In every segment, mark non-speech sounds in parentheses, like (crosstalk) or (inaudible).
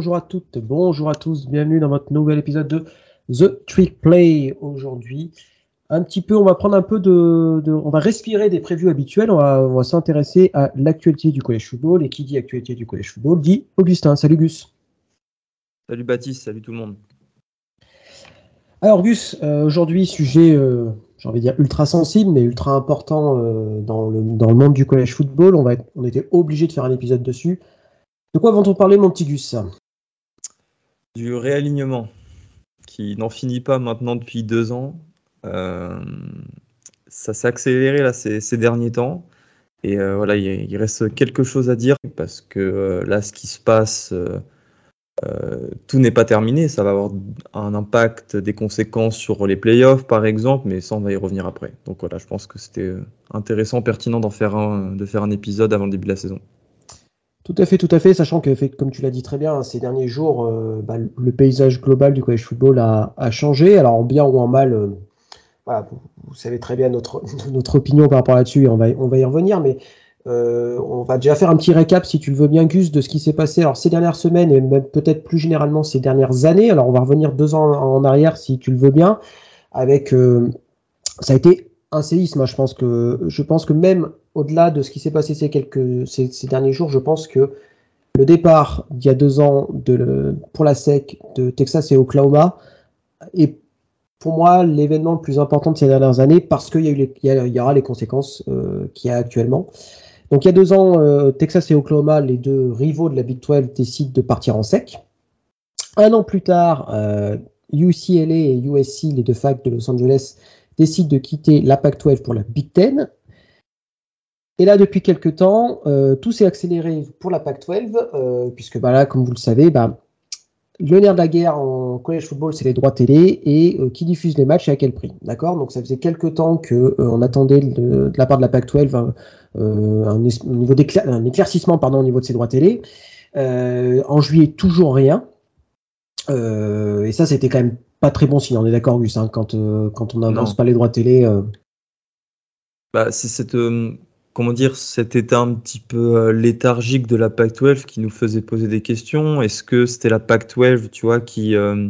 bonjour à toutes, bonjour à tous, bienvenue dans votre nouvel épisode de The Trick Play aujourd'hui. Un petit peu, on va prendre un peu de, on va respirer des prévus habituels, on va, s'intéresser à l'actualité du collège football et qui dit actualité du collège football dit Augustin. Salut Gus. Salut Baptiste, salut tout le monde. Alors Gus, euh, aujourd'hui sujet, euh, j'ai envie de dire ultra sensible mais ultra important euh, dans, le, dans le monde du collège football. On, va on était obligé de faire un épisode dessus. De quoi vont-on parler, mon petit Gus? Du réalignement, qui n'en finit pas maintenant depuis deux ans. Euh, ça s'est accéléré ces, derniers temps. Et euh, voilà, il, reste quelque chose à dire parce que euh, là, ce qui se passe, tout n'est pas terminé. Ça va avoir un impact, des conséquences sur les playoffs, par exemple, mais ça, on va y revenir après. Donc voilà, je pense que c'était intéressant, pertinent d'en faire un, de faire un épisode avant le début de la saison. Tout à fait, tout à fait, sachant que, comme tu l'as dit très bien, ces derniers jours, euh, bah, le paysage global du college football a, changé. Alors en bien ou en mal, euh, vous, savez très bien notre, (laughs) notre opinion par rapport là-dessus, on va, on va y revenir, mais euh, on va déjà faire un petit récap, si tu le veux bien, Gus, de ce qui s'est passé alors, ces dernières semaines et même peut-être plus généralement ces dernières années. Alors on va revenir deux ans en arrière, si tu le veux bien, avec... ça a été un séisme, hein. je pense que je pense que même au-delà de ce qui s'est passé ces, derniers jours, je pense que le départ d'il y a deux ans de, pour la SEC de Texas et Oklahoma est pour moi l'événement le plus important de ces dernières années parce qu'il y, y, aura les conséquences euh, qu'il y a actuellement. Donc il y a deux ans, euh, Texas et Oklahoma, les deux rivaux de la Big 12, décident de partir en sec. Un an plus tard, euh, UCLA et USC, les deux facs de Los Angeles, décident de quitter la Pac-12 pour la Big Ten. Et là, depuis quelques temps, euh, tout s'est accéléré pour la PAC-12, euh, puisque bah, là, comme vous le savez, bah, le nerf de la guerre en college football, c'est les droits télé et euh, qui diffuse les matchs et à quel prix. D'accord? Donc ça faisait quelques temps qu'on on attendait de, la part de la PAC-12 un, un, niveau un éclaircissement pardon, au niveau de ces droits télé. en juillet, toujours rien. et ça, c'était quand même pas très bon signe, on est d'accord, Gus, hein, quand, quand on n'avance pas les droits télé. Bah, c'est cette comment dire, cet état un petit peu euh, léthargique de la Pac-12 qui nous faisait poser des questions. Est-ce que c'était la Pac-12, tu vois, qui, euh,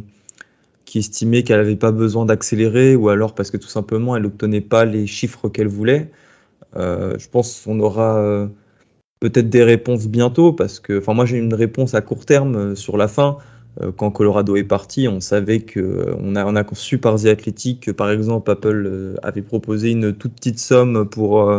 qui estimait qu'elle n'avait pas besoin d'accélérer ou alors parce que tout simplement elle n'obtenait pas les chiffres qu'elle voulait? Euh, Je pense qu'on aura peut-être des réponses bientôt parce que, enfin, moi j'ai une réponse à court terme sur la fin. Quand Colorado est parti, on savait que on a, on a su par The Athletic que par exemple Apple avait proposé une toute petite somme pour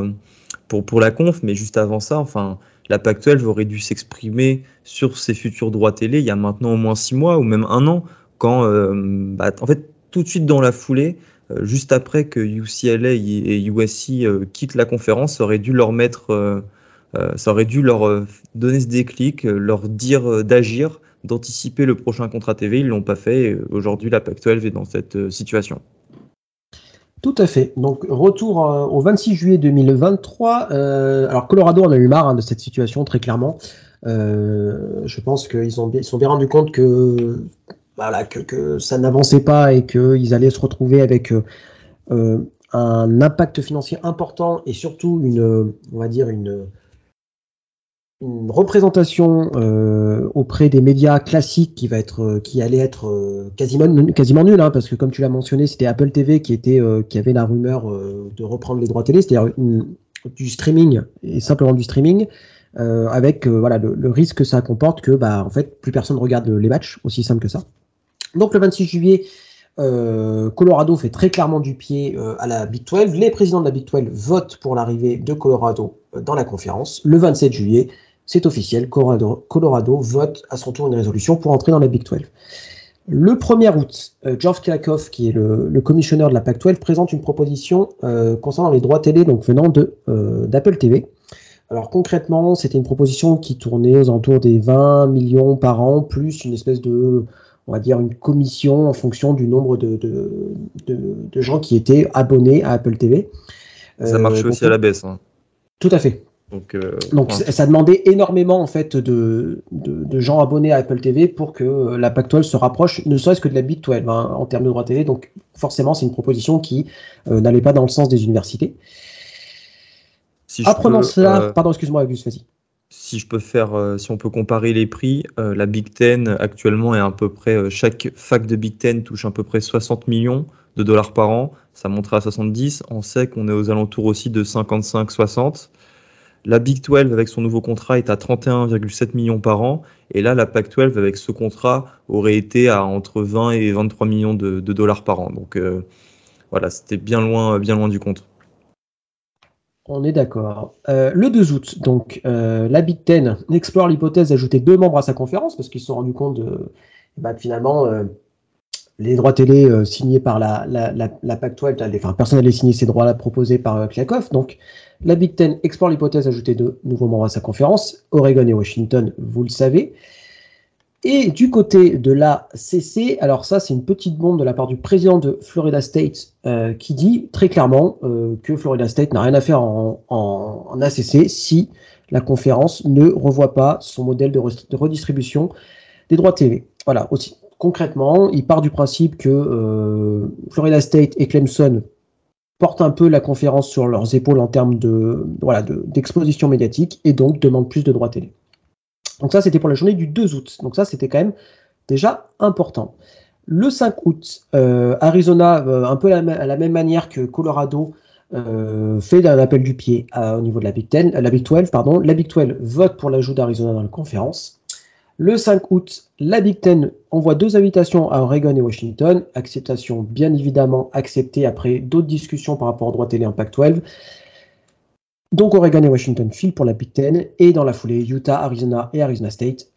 pour, pour la conf, mais juste avant ça, enfin, la Pac-12 aurait dû s'exprimer sur ses futurs droits télé il y a maintenant au moins six mois ou même un an, quand, euh, bah, en fait, tout de suite dans la foulée, euh, juste après que UCLA et USC euh, quittent la conférence, ça aurait dû leur mettre, ça aurait dû leur donner ce déclic, leur dire d'agir, d'anticiper le prochain contrat TV. Ils l'ont pas fait. Aujourd'hui, la Pac-12 est dans cette situation. Tout à fait. Donc, retour euh, au 26 juillet 2023. Euh, alors, Colorado en a eu marre hein, de cette situation, très clairement. Euh, je pense qu'ils ont, sont bien rendus compte que, que ça n'avançait pas et qu'ils allaient se retrouver avec un impact financier important et surtout une, on va dire, une, une représentation euh, auprès des médias classiques qui euh, allait être euh, quasiment nulle hein, parce que comme tu l'as mentionné c'était Apple TV qui avait la rumeur de reprendre les droits télé c'est-à-dire du streaming et simplement du streaming avec voilà le, risque que ça comporte que bah en fait plus personne regarde les matchs aussi simple que ça. Donc le 26 juillet Colorado fait très clairement du pied à la Big 12 les présidents de la Big 12 votent pour l'arrivée de Colorado dans la conférence. Le 27 juillet c'est officiel, Colorado, vote à son tour une résolution pour entrer dans la Big 12. Le 1er août, euh, George Kilakoff, qui est le, commissionneur de la Pac-12, présente une proposition euh, concernant les droits télé donc venant de euh, d'Apple TV. Alors concrètement, c'était une proposition qui tournait aux alentours des 20 millions par an, plus une espèce de, on va dire, une commission en fonction du nombre de, de, gens qui étaient abonnés à Apple TV. Ça marche aussi à la baisse. Hein. Tout à fait. Donc, euh, ça demandait énormément en fait de, de, gens abonnés à Apple TV pour que la Pac-12 se rapproche, ne serait-ce que de la Big 12 hein, en termes de droits télé. Donc forcément, c'est une proposition qui euh, n'allait pas dans le sens des universités. Apprenant cela, euh, pardon, excuse-moi, Auguste, vas-y. si je peux faire, euh, si on peut comparer les prix, la Big Ten actuellement est à peu près, chaque fac de Big Ten touche à peu près 60 millions de dollars par an. Ça montera à 70. On sait qu'on est aux alentours aussi de 55-60. La Big 12 avec son nouveau contrat est à 31,7 millions par an. Et là, la Pac 12 avec ce contrat aurait été à entre 20 et 23 millions de, dollars par an. Donc voilà, c'était bien loin, bien loin du compte. On est d'accord. Euh, le 2 août, donc, euh, la Big Ten explore l'hypothèse d'ajouter deux membres à sa conférence parce qu'ils se sont rendus compte de, bah, finalement, euh, les droits télé signés par la, la, la, Pac-12, enfin, personne n'allait signer ces droits-là proposés par Kliakov. Donc, la Big Ten explore l'hypothèse d'ajouter deux nouveaux membres à sa conférence, Oregon et Washington, vous le savez. Et du côté de la CC, alors ça c'est une petite bombe de la part du président de Florida State euh, qui dit très clairement euh, que Florida State n'a rien à faire en, en, ACC si la conférence ne revoit pas son modèle de, redistribution des droits TV. Voilà, aussi concrètement, il part du principe que euh, Florida State et Clemson portent un peu la conférence sur leurs épaules en termes de voilà d'exposition médiatique et donc demandent plus de droits télé. Donc ça, c'était pour la journée du 2 août. Donc ça, c'était quand même déjà important. Le 5 août, euh, Arizona, euh, un peu à la, même manière que Colorado, euh, fait un appel du pied au niveau de la Big, Ten, la Big 12. Pardon. La Big 12 vote pour l'ajout d'Arizona dans la conférence. Le 5 août, la Big Ten envoie deux invitations à Oregon et Washington. Acceptation bien évidemment acceptée après d'autres discussions par rapport au droit télé en Pac-12. Donc Oregon et Washington filent pour la Big Ten et dans la foulée, Utah, Arizona et Arizona State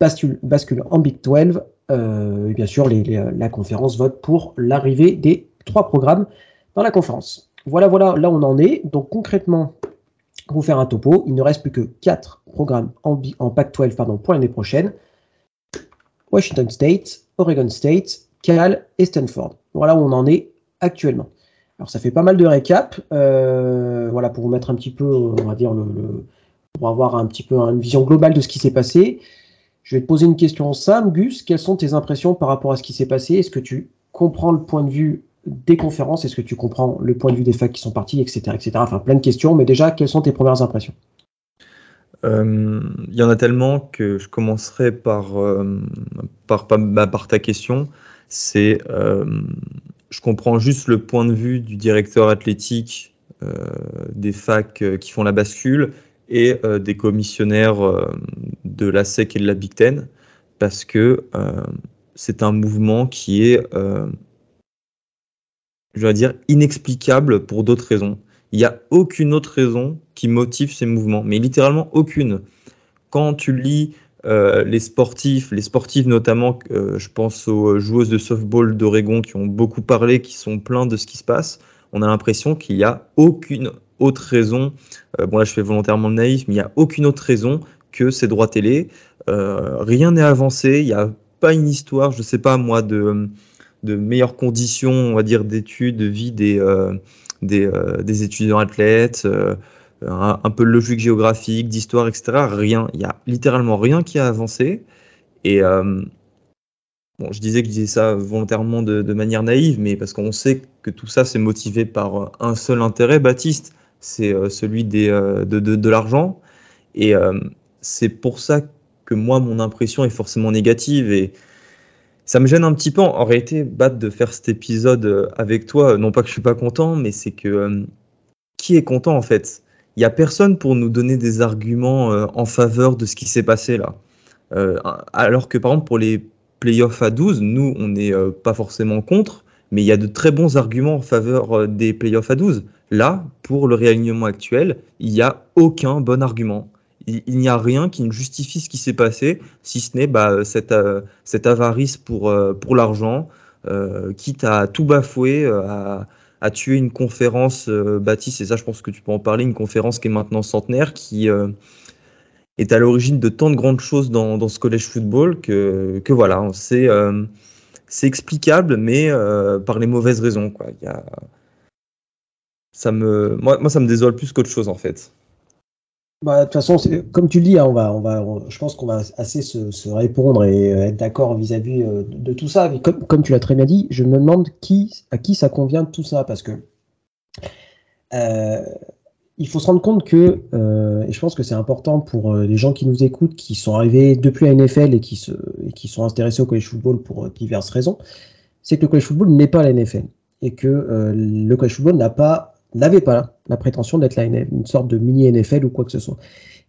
basculent, en Big 12. Euh, bien sûr, la conférence vote pour l'arrivée des trois programmes dans la conférence. Voilà, voilà, là on en est. Donc concrètement, vous faire un topo, il ne reste plus que quatre programmes en, en Pac-12 pardon, pour l'année prochaine. Washington State, Oregon State, Cal et Stanford. Voilà où on en est actuellement. Alors ça fait pas mal de récap, euh, voilà pour vous mettre un petit peu, on va dire pour avoir un petit peu une vision globale de ce qui s'est passé. Je vais te poser une question simple, Gus. Quelles sont tes impressions par rapport à ce qui s'est passé? Est-ce que tu comprends le point de vue des conférences Est-ce que tu comprends le point de vue des facs qui sont partis, etc., etc. Enfin, plein de questions. Mais déjà, quelles sont tes premières impressions? Euh, Il y en a tellement que je commencerai par, euh, bah, par, ta question. C'est je comprends juste le point de vue du directeur athlétique euh, des facs euh, qui font la bascule et euh, des commissionnaires de la SEC et de la Big Ten, parce que c'est un mouvement qui est, je vais dire, inexplicable pour d'autres raisons. Il n'y a aucune autre raison qui motive ces mouvements, mais littéralement aucune. Quand tu lis euh, les sportifs, les sportifs notamment, euh, je pense aux joueuses de softball d'Oregon qui ont beaucoup parlé, qui sont pleins de ce qui se passe. On a l'impression qu'il n'y a aucune autre raison. Euh, bon là, je fais volontairement le naïf, mais il n'y a aucune autre raison que ces droits télé. rien n'est avancé. Il n'y a pas une histoire, je ne sais pas moi, de, de meilleures conditions, on va dire, d'études, de vie des, des, des étudiants athlètes un, peu de logique géographique, d'histoire, etc. Rien. Il y a littéralement rien qui a avancé. Et euh, bon, je disais que je disais ça volontairement de, manière naïve, mais parce qu'on sait que tout ça c'est motivé par un seul intérêt, Baptiste, c'est euh, celui euh, de, de, de l'argent. Et c'est pour ça que moi, mon impression est forcément négative. Et ça me gêne un petit peu en réalité, Bat, de faire cet épisode avec toi. Non pas que je suis pas content, mais c'est que qui est content en fait? Il n'y a personne pour nous donner des arguments euh, en faveur de ce qui s'est passé là. Euh, alors que par exemple pour les playoffs à 12, nous on n'est euh, pas forcément contre, mais il y a de très bons arguments en faveur des playoffs à 12. Là, pour le réalignement actuel, il n'y a aucun bon argument. Il, n'y a rien qui ne justifie ce qui s'est passé, si ce n'est bah, cette, cette, avarice pour, pour l'argent, quitte à tout bafouer, à, tué une conférence, euh, Baptiste, et ça je pense que tu peux en parler, une conférence qui est maintenant centenaire, qui euh, est à l'origine de tant de grandes choses dans, ce collège football que, voilà, c'est euh, explicable, mais par les mauvaises raisons. Ça me, moi, ça me désole plus qu'autre chose en fait. Bah, de toute façon, comme tu le dis, hein, on va, on va, je pense qu'on va assez se, répondre et euh, être d'accord vis-à-vis euh, de, tout ça. Mais comme, tu l'as très bien dit, je me demande à qui ça convient tout ça, parce que euh, il faut se rendre compte que, et je pense que c'est important pour les gens qui nous écoutent, qui sont arrivés depuis la NFL et qui, se, et qui sont intéressés au college football pour diverses raisons, c'est que le college football n'est pas la NFL et que le college football n'a pas, n'avait pas la prétention d'être une sorte de mini NFL ou quoi que ce soit.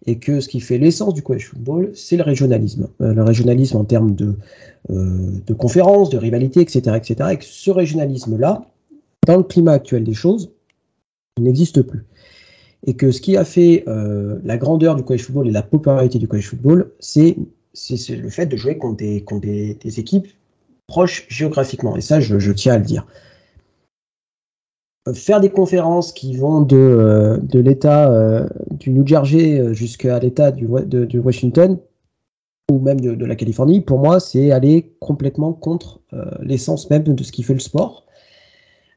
Et que ce qui fait l'essence du college football, c'est le régionalisme. le régionalisme en termes de, de conférences, de rivalités, etc., etc. Et que ce régionalisme-là, dans le climat actuel des choses, n'existe plus et que ce qui a fait euh, la grandeur du college football et la popularité du college football, c'est le fait de jouer contre des, contre des, équipes proches géographiquement. Et ça, je, tiens à le dire. Faire des conférences qui vont de, euh, de l'État euh, du New Jersey jusqu'à l'État du, de, Washington, ou même de, la Californie, pour moi, c'est aller complètement contre l'essence même de ce qui fait le sport.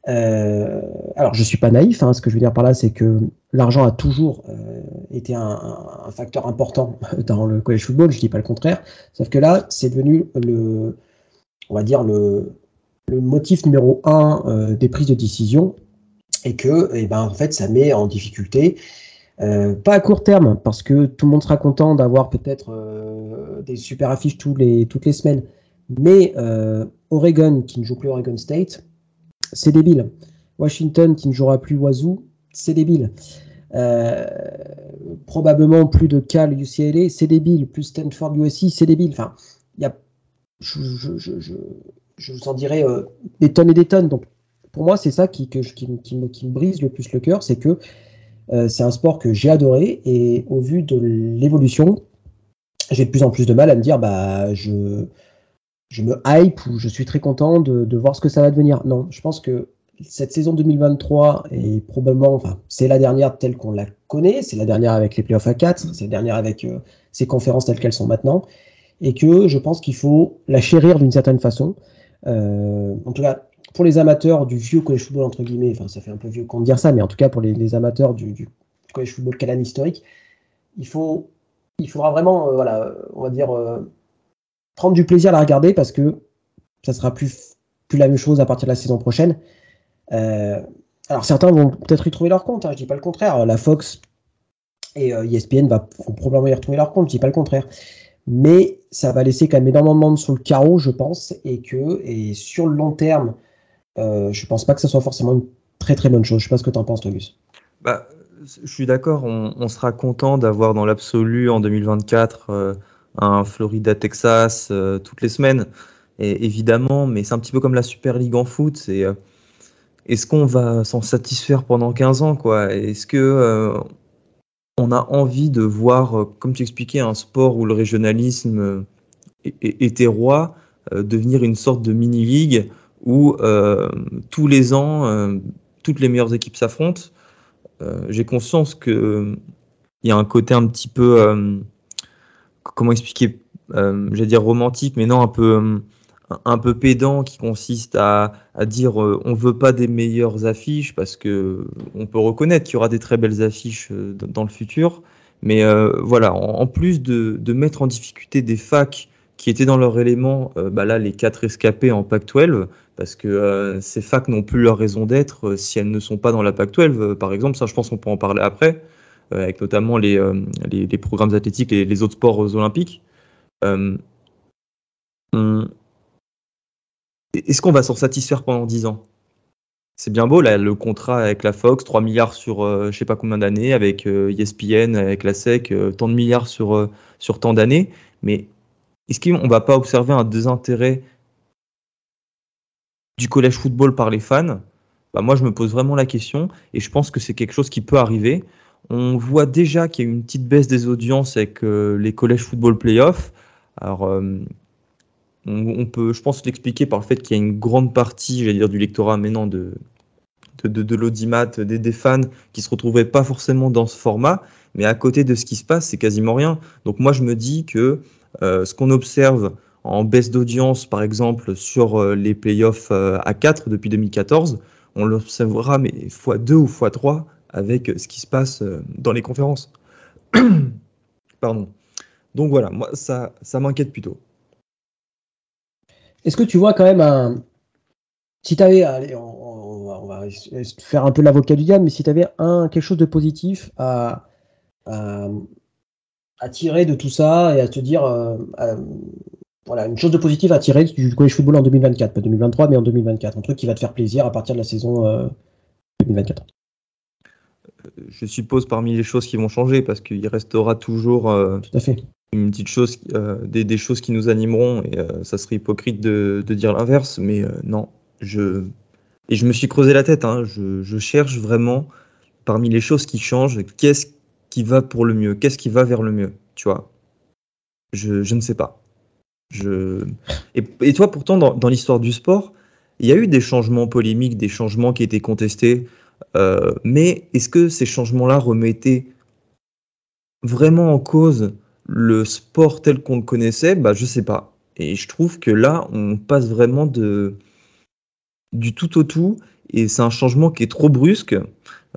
Euh, alors, je suis pas naïf. Hein, ce que je veux dire par là, c'est que l'argent a toujours euh, été un, facteur important (laughs) dans le college football. Je dis pas le contraire. Sauf que là, c'est devenu le, on va dire le, le motif numéro un euh, des prises de décision, et que, eh ben, en fait, ça met en difficulté. Euh, pas à court terme, parce que tout le monde sera content d'avoir peut-être euh, des super affiches tous les, toutes les semaines. Mais Oregon, qui ne joue plus Oregon State, c'est débile. Washington qui ne jouera plus Wazoo, c'est débile. Euh, probablement plus de Cal UCLA, c'est débile. Plus Stanford USC, c'est débile. Enfin, il y a, je, vous en dirais euh, des tonnes et des tonnes. Donc, pour moi, c'est ça qui, me, brise le plus le cœur, c'est que euh, c'est un sport que j'ai adoré et au vu de l'évolution, j'ai de plus en plus de mal à me dire, bah, je, je me hype ou je suis très content de, voir ce que ça va devenir. Non, je pense que cette saison 2023 est probablement, enfin, c'est la dernière telle qu'on la connaît, c'est la dernière avec les playoffs à 4, c'est la dernière avec euh, ces conférences telles qu'elles sont maintenant, et que je pense qu'il faut la chérir d'une certaine façon. Euh, en tout cas, pour les amateurs du vieux college football, entre guillemets, enfin, ça fait un peu vieux qu'on dire ça, mais en tout cas, pour les, amateurs du, du college football calan historique, il faut, il faudra vraiment, euh, voilà, on va dire, prendre du plaisir à la regarder parce que ça sera plus, plus la même chose à partir de la saison prochaine. Euh, alors certains vont peut-être y trouver leur compte, hein, je dis pas le contraire. La Fox et ESPN euh, e vont probablement y retrouver leur compte, je dis pas le contraire. Mais ça va laisser quand même énormément de sur le carreau, je pense, et que et sur le long terme, euh, je pense pas que ça soit forcément une très très bonne chose. Je sais pas ce que tu en penses, Togus. Bah, je suis d'accord, on, sera content d'avoir dans l'absolu en 2024 un Florida Texas euh, toutes les semaines, évidemment, mais c'est un petit peu comme la Super League en foot. Euh, est-ce qu'on va s'en satisfaire pendant 15 ans Est-ce que euh, on a envie de voir, comme tu expliquais, un sport où le régionalisme était roi, devenir une sorte de mini-ligue où tous les ans, toutes les meilleures équipes s'affrontent. J'ai conscience qu'il il y a un côté un petit peu comment expliquer, euh, j'allais dire romantique, mais non, un peu, euh, un peu pédant, qui consiste à, dire euh, on veut pas des meilleures affiches parce que on peut reconnaître qu'il y aura des très belles affiches euh, dans le futur, mais voilà, en, plus de, de, mettre en difficulté des facs qui étaient dans leur élément, bah là les quatre escapés en Pac-12, parce que ces facs n'ont plus leur raison d'être si elles ne sont pas dans la Pac-12, par exemple, ça je pense qu'on peut en parler après. Euh, avec notamment les, euh, les, programmes athlétiques et les autres sports olympiques. Euh, est-ce qu'on va s'en satisfaire pendant 10 ans? C'est bien beau là, le contrat avec la Fox, 3 milliards sur je je sais pas combien d'années, avec ESPN, avec la SEC, tant de milliards sur, sur tant d'années, mais est-ce qu'on va pas observer un désintérêt du collège football par les fans bah, Moi, je me pose vraiment la question et je pense que c'est quelque chose qui peut arriver. On voit déjà qu'il y a une petite baisse des audiences avec euh, les collèges football playoffs. Alors, euh, on, peut, je pense, l'expliquer par le fait qu'il y a une grande partie, j'allais dire, du lectorat, mais non, de, de, l'audimat, des, fans qui se retrouvaient pas forcément dans ce format. Mais à côté de ce qui se passe, c'est quasiment rien. Donc moi, je me dis que euh, ce qu'on observe en baisse d'audience, par exemple, sur les playoffs à 4 depuis 2014, on l'observera mais fois 2 ou fois 3 avec ce qui se passe euh, dans les conférences. (coughs) Pardon. Donc voilà, moi, ça, ça m'inquiète plutôt. Est-ce que tu vois quand même un. Si tu avais. Allez, on, va faire un peu l'avocat du diable, mais si tu avais un, quelque chose de positif à, à, tirer de tout ça et à te dire, voilà, une chose de positive à tirer du college football en 2024, pas 2023, mais en 2024, un truc qui va te faire plaisir à partir de la saison 2024 je suppose parmi les choses qui vont changer parce qu'il restera toujours Tout à fait une petite chose, euh, des, choses qui nous animeront, et euh, ça serait hypocrite de, dire l'inverse, mais euh, non, je, et je me suis creusé la tête, hein, je, cherche vraiment parmi les choses qui changent, qu'est-ce qui va pour le mieux, qu'est-ce qui va vers le mieux, tu vois. Je, ne sais pas. Et, toi, pourtant, dans, l'histoire du sport, il y a eu des changements polémiques, des changements qui étaient contestés, mais est-ce que ces changements-là remettaient vraiment en cause le sport tel qu'on le connaissait, bah, je sais pas. Et je trouve que là, on passe vraiment de, du tout au tout, et c'est un changement qui est trop brusque,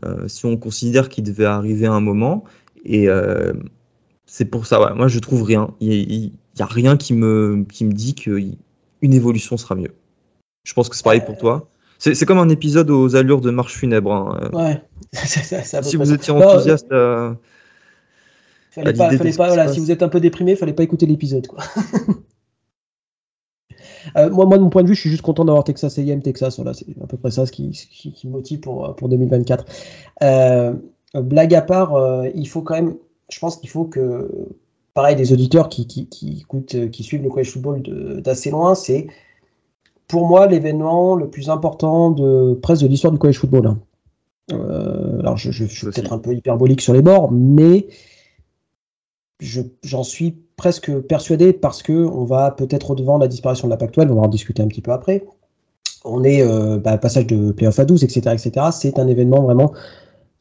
euh, si on considère qu'il devait arriver à un moment. Et euh, c'est pour ça, moi je trouve rien. Il n'y a, rien qui me, qui me dit qu'une évolution sera mieux. Je pense que c'est pareil pour toi. C'est comme un épisode aux allures de marche funèbre. Hein. Ouais, si vous étiez enthousiaste. Euh, si vous êtes un peu déprimé, fallait pas écouter l'épisode. (laughs) Euh, moi, moi, de mon point de vue, je suis juste content d'avoir Texas AM, Texas. Voilà, c'est à peu près ça ce qui, me motive pour, pour 2024. Euh, blague à part, euh, il faut quand même, je pense qu'il faut que, pareil, des auditeurs qui, qui, écoutent, qui suivent le college football d'assez loin, c'est pour moi l'événement le plus important de presque de l'histoire du college football. Hein. alors, je, je suis peut-être un peu hyperbolique sur les bords, mais j'en suis presque persuadé parce que on va peut-être au-devant de la disparition de la Pac-12, on va en discuter un petit peu après. On est euh, bah, passage de playoff à 12, etc. etc. C'est un événement vraiment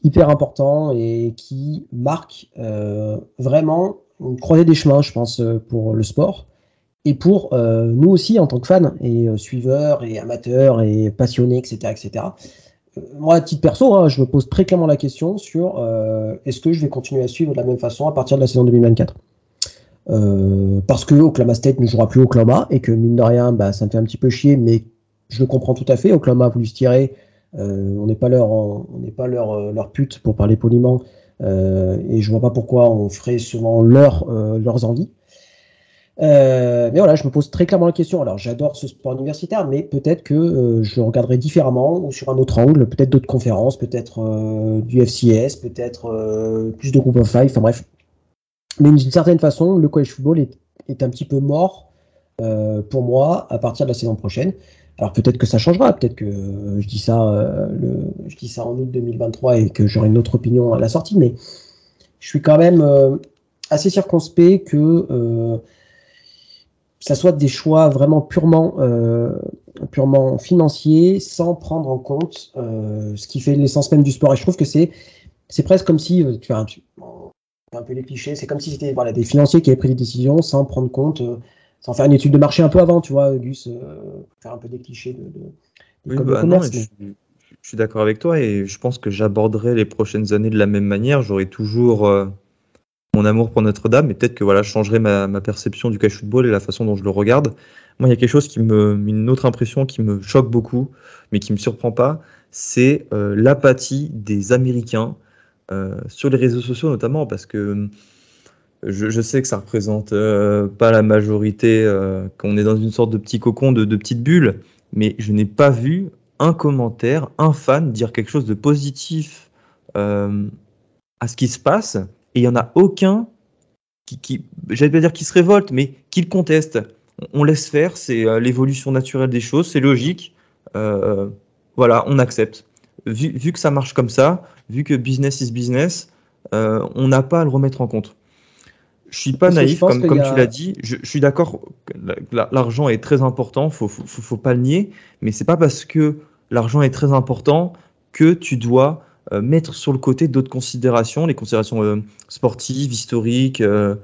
hyper important et qui marque euh, vraiment une croisée des chemins, je pense, euh, pour le sport. Et pour nous aussi, en tant que fans et suiveurs et amateurs et passionnés, etc. etc moi, à titre perso, hein, je me pose très clairement la question sur euh, est-ce que je vais continuer à suivre de la même façon à partir de la saison 2024 euh, Parce que Oklahoma State ne jouera plus Oklahoma et que mine de rien, bah, ça me fait un petit peu chier, mais je le comprends tout à fait. Oklahoma a voulu se tirer. Euh, on n'est pas leur, on leur pute pour parler poliment. et je vois pas pourquoi on ferait souvent leur, leurs envies. Euh, mais voilà, je me pose très clairement la question. Alors, j'adore ce sport universitaire, mais peut-être que euh, je regarderai différemment ou sur un autre angle, peut-être d'autres conférences, peut-être euh, du FCS, peut-être plus de groupe of five, enfin bref. Mais d'une certaine façon, le college football est un petit peu mort pour moi à partir de la saison prochaine. Alors peut-être que ça changera, peut-être que je dis ça, le, je dis ça en août 2023 et que j'aurai une autre opinion à la sortie, mais je suis quand même assez circonspect que ça soit des choix vraiment purement, euh, financiers, sans prendre en compte euh, ce qui fait l'essence même du sport. Et je trouve que c'est, c'est presque comme si, euh, tu vois, un peu les clichés, c'est comme si c'était des financiers qui avaient pris des décisions sans prendre compte, sans faire une étude de marché un peu avant, tu vois, Gus, faire un peu des clichés de, oui, bah je, je, suis d'accord avec toi et je pense que j'aborderai les prochaines années de la même manière. J'aurai toujours mon amour pour Notre-Dame, et peut-être que voilà, je changerai ma, perception du cash football et la façon dont je le regarde. Moi, il y a quelque chose qui me, une autre impression qui me choque beaucoup, mais qui me surprend pas, c'est euh, l'apathie des Américains euh, sur les réseaux sociaux notamment, parce que euh, je, sais que ça représente pas la majorité, qu'on est dans une sorte de petit cocon, de, petite bulle, mais je n'ai pas vu un commentaire, un fan dire quelque chose de positif à ce qui se passe et il n'y en a aucun qui, j'allais pas dire qui se révolte, mais qui le conteste. On laisse faire, c'est euh, l'évolution naturelle des choses, c'est logique. Euh, voilà, on accepte. Vu, que ça marche comme ça, vu que business is business, euh, on n'a pas à le remettre en compte. Je suis pas naïf, comme, comme tu l'as dit. Je, suis d'accord, l'argent est très important, faut, faut, faut, pas le nier, mais c'est pas parce que l'argent est très important que tu dois euh, mettre sur le côté d'autres considérations, les considérations euh, sportives, historiques, euh,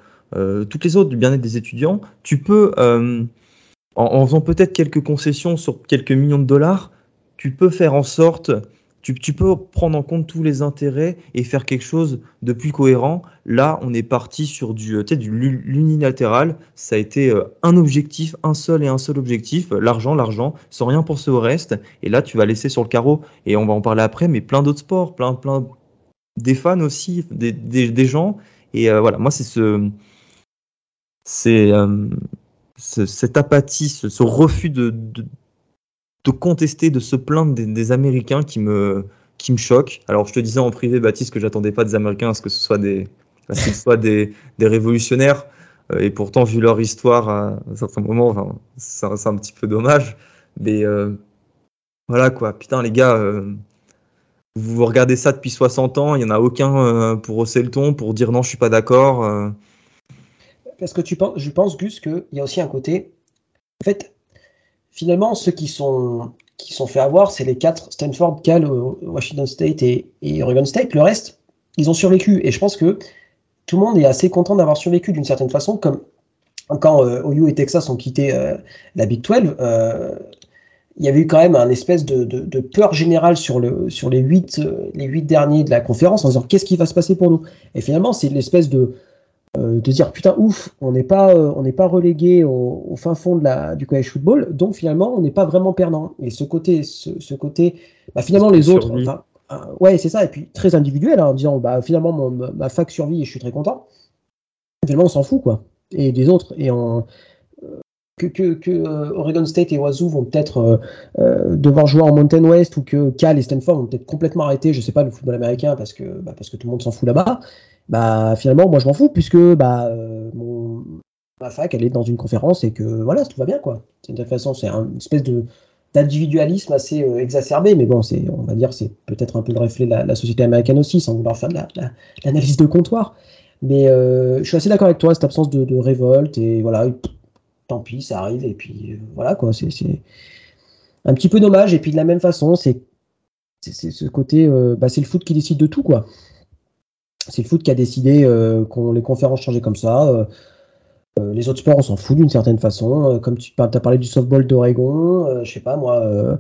toutes les autres du bien-être des étudiants. Tu peux, en, en, faisant peut-être quelques concessions sur quelques millions de dollars, tu peux faire en sorte tu, peux prendre en compte tous les intérêts et faire quelque chose de plus cohérent. Là, on est parti sur du, du l'unilatéral. Ça a été euh, un objectif, un seul et un seul objectif, l'argent, l'argent, sans rien penser au reste. Et là, tu vas laisser sur le carreau. Et on va en parler après, mais plein d'autres sports, plein, plein des fans aussi, des, des, gens. Et euh, voilà, moi, c'est ce, c'est euh, cette apathie, ce, refus de contester, de se plaindre des, Américains qui me, qui me choquent. Alors, je te disais en privé, Baptiste, que j'attendais pas des Américains à ce que ce soit des, soit des, des, révolutionnaires. Euh, et pourtant, vu leur histoire, à certains moments, enfin, c'est un, petit peu dommage. Mais euh, voilà quoi, putain, les gars, euh, vous regardez ça depuis 60 ans, il n'y en a aucun pour hausser le ton, pour dire non, je suis pas d'accord. Parce que tu penses, je pense, Gus, qu'il y a aussi un côté. En fait, finalement, ceux qui sont, qui sont fait avoir, c'est les quatre Stanford, Cal, Washington State et, Oregon State. Le reste, ils ont survécu. Et je pense que tout le monde est assez content d'avoir survécu d'une certaine façon, comme quand euh, OU et Texas ont quitté euh, la Big 12. Euh, il y avait eu quand même un espèce de, de, peur générale sur, le, sur les, huit, les huit derniers de la conférence en disant qu'est-ce qui va se passer pour nous? Et finalement, c'est l'espèce de, euh, de dire putain ouf, on n'est pas euh, on n'est pas relégué au, fin fond de la du college football, donc finalement on n'est pas vraiment perdant. Et ce côté ce, côté, bah, finalement les autres, euh, ouais c'est ça, et puis très individuel hein, en disant bah finalement ma fac survit et je suis très content. Finalement on s'en fout quoi, et des autres et en que, que, Oregon State et Wazoo vont peut-être devoir jouer en Mountain West ou que Cal et Stanford vont peut-être complètement arrêter, je sais pas, le football américain parce que, bah, parce que tout le monde s'en fout là-bas bah finalement moi je m'en fous puisque bah euh, ma fac elle est dans une conférence et que voilà tout va bien quoi. De toute façon c'est une espèce de d'individualisme assez euh, exacerbé, mais bon, c'est, on va dire, c'est peut-être un peu le reflet de la, société américaine aussi, sans vouloir faire de l'analyse de comptoir. Mais euh, je suis assez d'accord avec toi, cette absence de, révolte, et voilà, tant pis, ça arrive, et puis voilà, quoi, c'est, un petit peu dommage, et puis de la même façon, c'est, ce côté, bah, c'est le foot qui décide de tout, quoi c'est le foot qui a décidé euh, qu'on les conférences changeaient comme ça. Euh, euh, les autres sports, on s'en fout d'une certaine façon. comme tu as parlé du softball d'Oregon, je sais pas moi,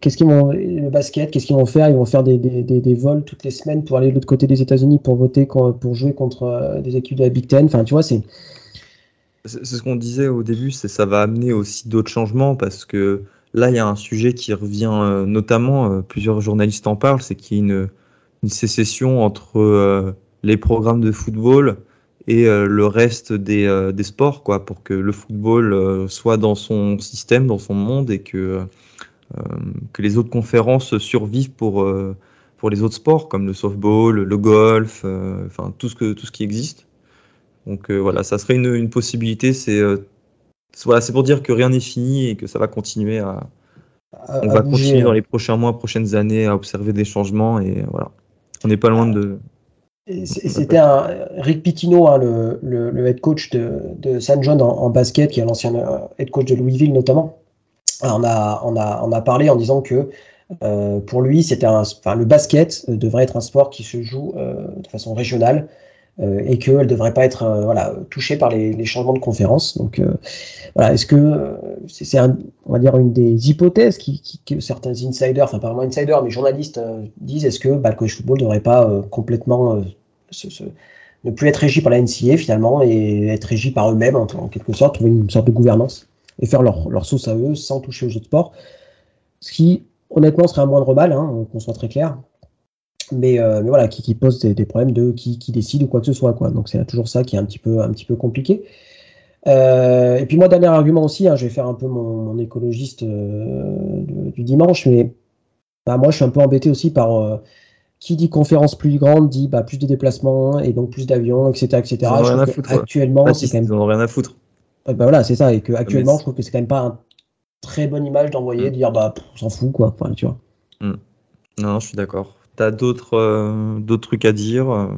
qu'est-ce qu'ils vont, le basket, qu'est-ce qu'ils vont faire? Ils vont faire des, des, des, vols toutes les semaines pour aller de l'autre côté des États-Unis pour voter, pour jouer contre des équipes de la Big Ten. Enfin, tu vois, c'est. C'est ce qu'on disait au début, c'est ça va amener aussi d'autres changements parce que là, il y a un sujet qui revient notamment, plusieurs journalistes en parlent, c'est qu'il y a une sécession entre euh, les programmes de football et euh, le reste des, euh, des, sports, quoi, pour que le football soit dans son système, dans son monde, et que, que les autres conférences survivent pour, pour les autres sports, comme le softball, le golf, enfin tout, ce que, tout ce qui existe. Donc voilà, ça serait une, une possibilité. C'est voilà, pour dire que rien n'est fini et que ça va continuer à. on va continuer dans les prochains mois, prochaines années à observer des changements et voilà. On n'est pas loin de. C'était un Rick Pitino, hein, le, le, head coach de, de San John en, basket, qui est l'ancien euh, head coach de Louisville notamment. on, a, on, a, on a parlé en disant que euh, pour lui, c'était enfin, le basket devrait être un sport qui se joue euh, de façon régionale euh, et qu'elle ne devrait pas être euh, voilà, touchée par les, les, changements de conférence. Donc, euh, voilà, est-ce que c'est, on va dire, une des hypothèses qui, que certains insiders, enfin pas vraiment insiders, mais journalistes disent est-ce que bah, le college football ne devrait pas complètement ne plus être régi par la NCA finalement et être régi par eux-mêmes en, quelque sorte, trouver une sorte de gouvernance et faire leur, leur sauce à eux sans toucher aux jeux de sport. Ce qui, honnêtement, serait un moindre mal, hein, qu'on soit très clair mais, euh, mais voilà, qui, qui pose des, problèmes de qui, qui, décide ou quoi que ce soit. Quoi. Donc c'est toujours ça qui est un petit peu, un petit peu compliqué. Euh, et puis moi, dernier argument aussi, hein, je vais faire un peu mon, écologiste euh, du dimanche, mais bah, moi je suis un peu embêté aussi par qui dit conférence plus grande dit bah, plus de déplacements et donc plus d'avions, etc. etc. actuellement, c'est quand même. Ils n'ont rien à foutre. bah voilà, c'est ça. Et que actuellement, je trouve que c'est quand même pas une très bonne image d'envoyer, mm. dire bah on s'en fout quoi. Enfin, tu vois. Mm. Non, je suis d'accord. T'as d'autres euh, d'autres trucs à dire euh?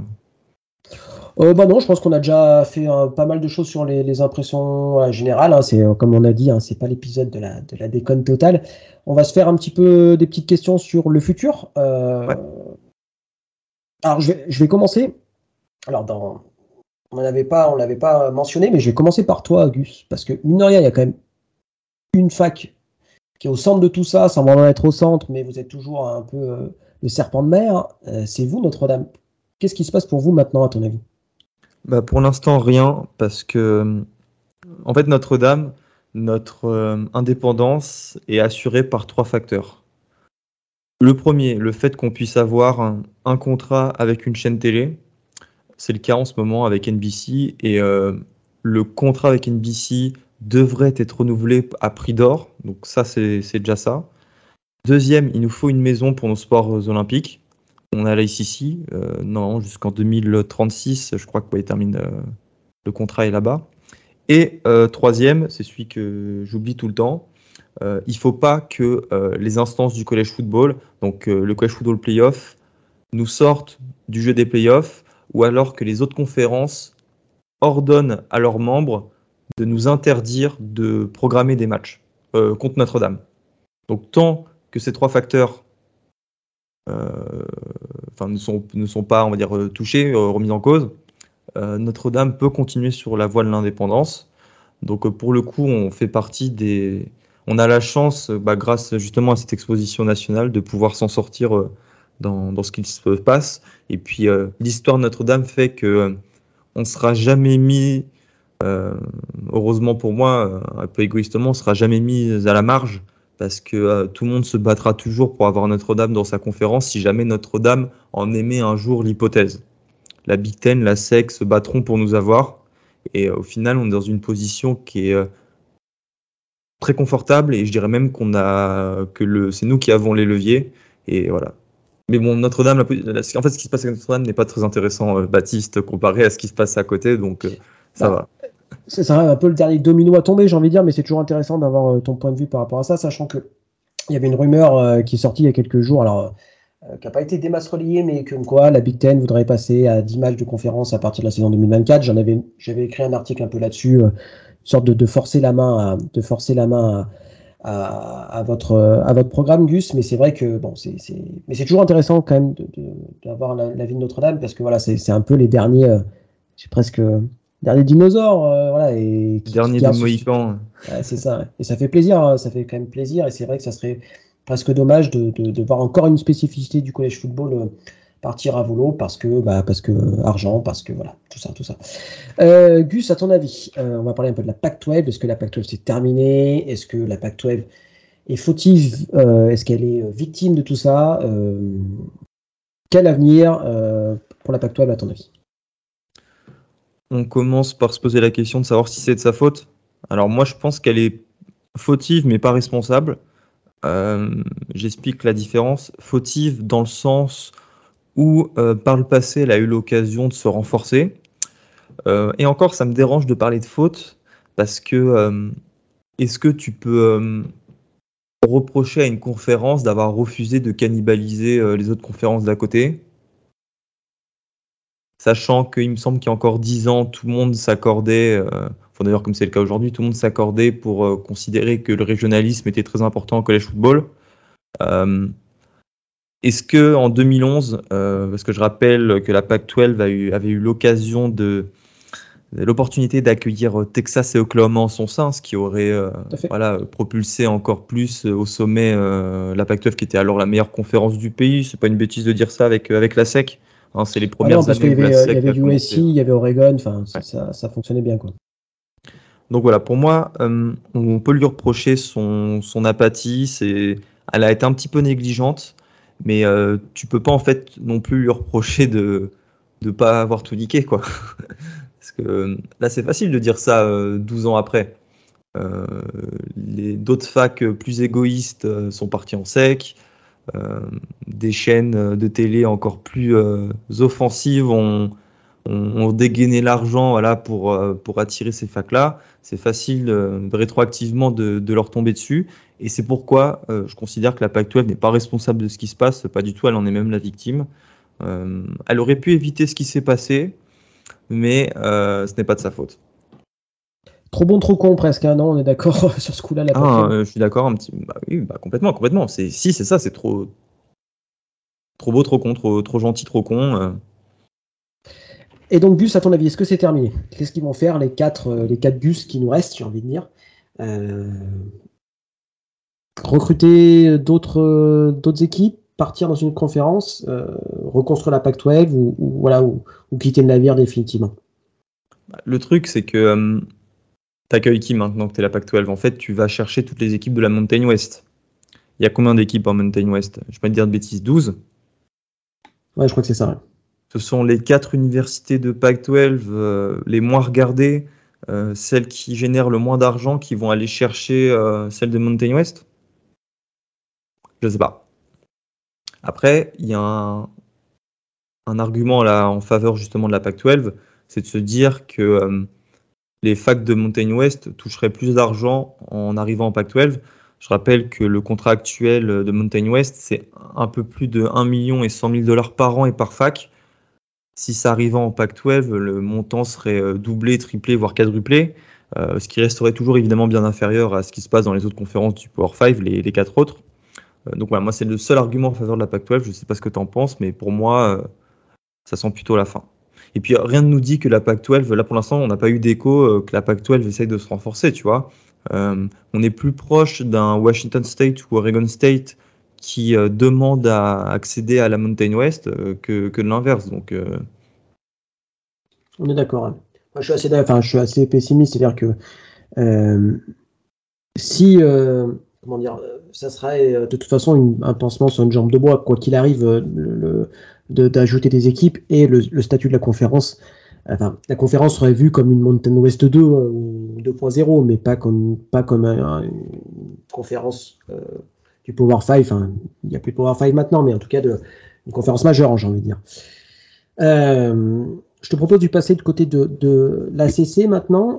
Euh, bah non, je pense qu'on a déjà fait pas mal de choses sur les, impressions générales. Hein. c'est comme on a dit, hein, c'est pas l'épisode de la, de la déconne totale. On va se faire un petit peu des petites questions sur le futur. Alors je vais, je vais, commencer. Alors dans, on l'avait pas, on l'avait pas mentionné, mais je vais commencer par toi, Gus, parce que mine de rien, il y a quand même une fac qui est au centre de tout ça, sans vraiment être au centre, mais vous êtes toujours un peu le serpent de mer. c'est vous, Notre-Dame. Qu'est-ce qui se passe pour vous maintenant, à ton avis? Bah Pour l'instant, rien, parce que, en fait, Notre-Dame, notre indépendance est assurée par trois facteurs. Le premier, le fait qu'on puisse avoir un, contrat avec une chaîne télé. C'est le cas en ce moment avec NBC. Et euh, le contrat avec NBC devrait être renouvelé à prix d'or. Donc ça, c'est déjà ça. Deuxième, il nous faut une maison pour nos sports olympiques. On a la ICC, euh, non, jusqu'en 2036, je crois qu'il termine euh, le contrat est là-bas. Et troisième, c'est celui que j'oublie tout le temps, euh, il ne faut pas que euh, les instances du collège football, donc euh, le collège football playoff, nous sortent du jeu des playoffs ou alors que les autres conférences ordonnent à leurs membres de nous interdire de programmer des matchs contre Notre-Dame. Donc tant que ces trois facteurs ne, sont, ne sont pas, on va dire, touchés, remis en cause, Notre-Dame peut continuer sur la voie de l'indépendance. Donc pour le coup, on fait partie des, on a la chance, bah, grâce justement à cette exposition nationale, de pouvoir s'en sortir euh, dans, ce qui se passe. Et puis euh, l'histoire de Notre-Dame fait que euh, on ne sera jamais mis, heureusement pour moi, un peu égoïstement, on ne sera jamais mis à la marge parce que tout le monde se battra toujours pour avoir Notre-Dame dans sa conférence si jamais Notre-Dame en émet un jour l'hypothèse. La Big Ten, la SEC se battront pour nous avoir. Et au final, on est dans une position qui est très confortable et je dirais même qu'on a que le c'est nous qui avons les leviers et voilà. Mais bon, Notre-Dame, en fait, ce qui se passe à Notre-Dame n'est pas très intéressant, euh, Baptiste, comparé à ce qui se passe à côté, donc euh, ça bah, va. C'est un peu le dernier domino à tomber, j'ai envie de dire, mais c'est toujours intéressant d'avoir euh, ton point de vue par rapport à ça, sachant que il y avait une rumeur qui est sortie il y a quelques jours, alors qui n'a pas été démasquée, mais comme quoi la Big Ten voudrait passer à 10 matchs de conférence à partir de la saison 2024. J'en avais, j'avais écrit un article un peu là-dessus sorte de, forcer la main, à, de forcer la main à, votre, programme, Gus. Mais c'est vrai que bon, c'est, c'est toujours intéressant quand même d'avoir la, la, vie de Notre-Dame parce que voilà, c'est, un peu les derniers, euh, j'ai presque derniers dinosaures, euh, voilà, et dernier des Mohicans. c'est ça, et ça fait plaisir, hein, ça fait quand même plaisir, et c'est vrai que ça serait presque dommage de, de, voir encore une spécificité du collège football. Euh, partir à volo parce que, bah, parce que argent, parce que voilà, tout ça, tout ça. Euh, Gus, à ton avis, euh, on va parler un peu de la Pacte Web. Est-ce que la Pacte Web c'est terminé? Est-ce que la Pacte Web est fautive? Euh, Est-ce qu'elle est victime de tout ça? Quel avenir pour la Pacte Web à ton avis? On commence par se poser la question de savoir si c'est de sa faute. Alors moi, je pense qu'elle est fautive mais pas responsable. J'explique la différence. Fautive dans le sens où euh, par le passé, elle a eu l'occasion de se renforcer. Euh, et encore, ça me dérange de parler de faute, parce que euh, est-ce que tu peux reprocher à une conférence d'avoir refusé de cannibaliser les autres conférences d'à côté? Sachant qu'il me semble qu'il y a encore dix ans, tout le monde s'accordait, enfin d'ailleurs comme c'est le cas aujourd'hui, tout le monde s'accordait pour considérer que le régionalisme était très important au collège football. Est-ce que en 2011, euh, parce que je rappelle que la PAC-12 avait eu l'occasion de l'opportunité d'accueillir Texas et Oklahoma en son sein, ce qui aurait euh, voilà, propulsé encore plus au sommet euh, la PAC-12 qui était alors la meilleure conférence du pays. C'est pas une bêtise de dire ça avec, avec la SEC. Hein, c'est les ah premières parce années. Il y avait, il y avait du USC, il y avait Oregon, enfin ça, ça, fonctionnait bien quoi. Donc voilà, pour moi, on peut lui reprocher son, son apathie. C'est, elle a été un petit peu négligente mais euh, tu peux pas en fait non plus lui reprocher de ne pas avoir tout niqué quoi. (laughs) Parce que là c'est facile de dire ça 12 euh, ans après. Euh, les d'autres facs plus égoïstes euh, sont partis en sec. Des chaînes de télé encore plus offensives ont, dégainé l'argent voilà, pour, pour attirer ces facs-là. C'est facile rétroactivement de, leur tomber dessus. Et c'est pourquoi euh, je considère que la Pac-12 n'est pas responsable de ce qui se passe, pas du tout, elle en est même la victime. Euh, elle aurait pu éviter ce qui s'est passé, mais euh, ce n'est pas de sa faute. Trop bon, trop con presque, hein, non On est d'accord (laughs) sur ce coup-là ah, Je suis d'accord, un petit... Bah, oui, bah, complètement, complètement. Si, c'est ça, c'est trop... trop beau, trop con, trop, trop gentil, trop con. Et donc, Gus, à ton avis, est-ce que c'est terminé? Qu'est-ce qu'ils vont faire, les quatre, les quatre Gus qui nous restent, j'ai envie de dire? Recruter d'autres d'autres équipes, partir dans une conférence, reconstruire la Pac-12 ou, voilà ou, quitter le navire définitivement? Le truc, c'est que t'accueilles qui maintenant que tu es la Pac-12 En fait, tu vas chercher toutes les équipes de la Mountain West. Il y a combien d'équipes en Mountain West? Je vais pas te dire de bêtises, 12 Ouais, je crois que c'est ça. Ce sont les quatre universités de Pac-12 euh, les moins regardées, euh, celles qui génèrent le moins d'argent, qui vont aller chercher euh, celles de Mountain West? Je sais pas. Après, il y a un, un, argument là en faveur justement de la Pac-12, c'est de se dire que les facs de Mountain West toucheraient plus d'argent en arrivant en Pac-12 je rappelle que le contrat actuel de Mountain West, c'est un peu plus de 1 million et 100 000 dollars par an et par fac. Si ça arrivait en Pac-12, le montant serait euh, doublé, triplé, voire quadruplé, euh, ce qui resterait toujours évidemment bien inférieur à ce qui se passe dans les autres conférences du Power 5, les, quatre autres. Euh, donc voilà, moi c'est le seul argument en faveur de la Pac-12. Je ne sais pas ce que tu en penses, mais pour moi, ça sent plutôt la fin. Et puis rien ne nous dit que la Pac-12, là pour l'instant, on n'a pas eu d'écho que la Pac-12 essaye de se renforcer, tu vois. Euh, on est plus proche d'un Washington State ou Oregon State qui euh, demande à accéder à la Mountain West euh, que, de l'inverse. On est d'accord. Hein. je, suis assez, enfin, je suis assez pessimiste, c'est-à-dire que si, comment dire, ça serait de toute façon un pansement sur une jambe de bois, quoi qu'il arrive, d'ajouter des équipes et le, statut de la conférence la conférence serait vue comme une Mountain West 2 euh, ou 2.0, mais pas comme, pas comme une conférence euh, du Power 5. il n'y a plus de Power 5 maintenant, mais en tout cas de, une conférence majeure, j'ai envie de dire. Euh, je te propose de passer du côté de, de l'ACC maintenant,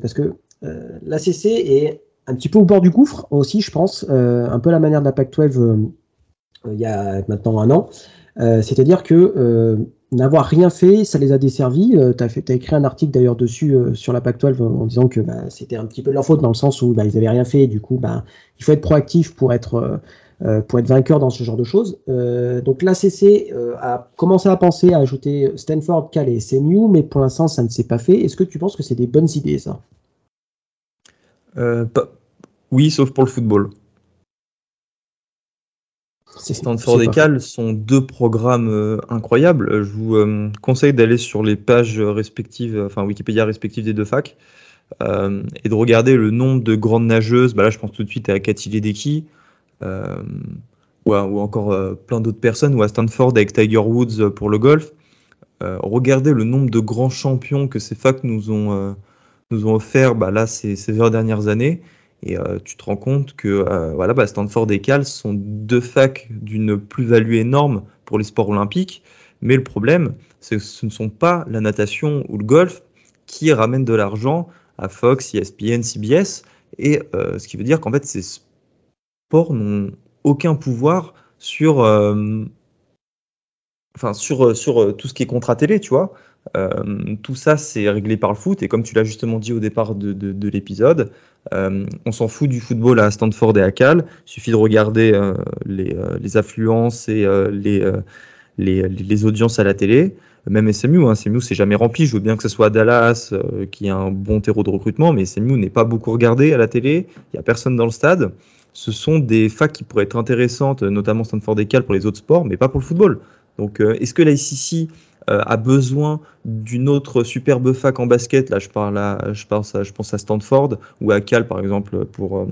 parce que l'ACC est un petit peu au bord du gouffre aussi, je pense, un peu la manière de la PAC-12 il y a maintenant un an. C'est-à-dire que n'avoir rien fait, ça les a desservis. Euh, tu as, écrit un article d'ailleurs dessus euh, sur la PAC-12 en disant que bah, c'était un petit peu leur faute dans le sens où bah, ils n'avaient rien fait. Du coup, bah, il faut être proactif pour être, euh, pour être vainqueur dans ce genre de choses. donc l'ACC a commencé à penser à ajouter Stanford, Cal et SMU, mais pour l'instant, ça ne s'est pas fait. Est-ce que tu penses que c'est des bonnes idées, ça? Oui, sauf pour le football. Stanford et Cal sont deux programmes euh, incroyables. Je vous euh, conseille d'aller sur les pages respectives, enfin Wikipédia respectives des deux facs, euh, et de regarder le nombre de grandes nageuses. Bah là, je pense tout de suite à Cathy Ledecky, ou, ou, encore plein d'autres personnes, ou à Stanford avec Tiger Woods pour le golf. regardez le nombre de grands champions que ces facs nous ont, nous ont offert bah là, ces, ces 20 dernières années. Et euh, tu te rends compte que euh, voilà, bah, Stanford et Cal sont deux facs d'une plus-value énorme pour les sports olympiques. Mais le problème, c'est que ce ne sont pas la natation ou le golf qui ramènent de l'argent à Fox, ESPN, CBS. Et euh, ce qui veut dire qu'en fait, ces sports n'ont aucun pouvoir sur, enfin, sur, sur tout ce qui est contrat télé, tu vois. Euh, tout ça, c'est réglé par le foot. Et comme tu l'as justement dit au départ de, l'épisode, euh, on s'en fout du football à Stanford et à Cal. Il suffit de regarder euh, les, affluences et les, les, audiences à la télé. Même SMU, hein, SMU c'est jamais rempli. Je veux bien que ce soit Dallas, qui a un bon terreau de recrutement, mais SMU n'est pas beaucoup regardé à la télé. Il n'y a personne dans le stade. Ce sont des facs qui pourraient être intéressantes, notamment Stanford et Cal pour les autres sports, mais pas pour le football. Donc, est-ce que la euh, a besoin d'une autre superbe fac en basket, là je, parle à, je pense à Stanford ou à Cal par exemple pour euh,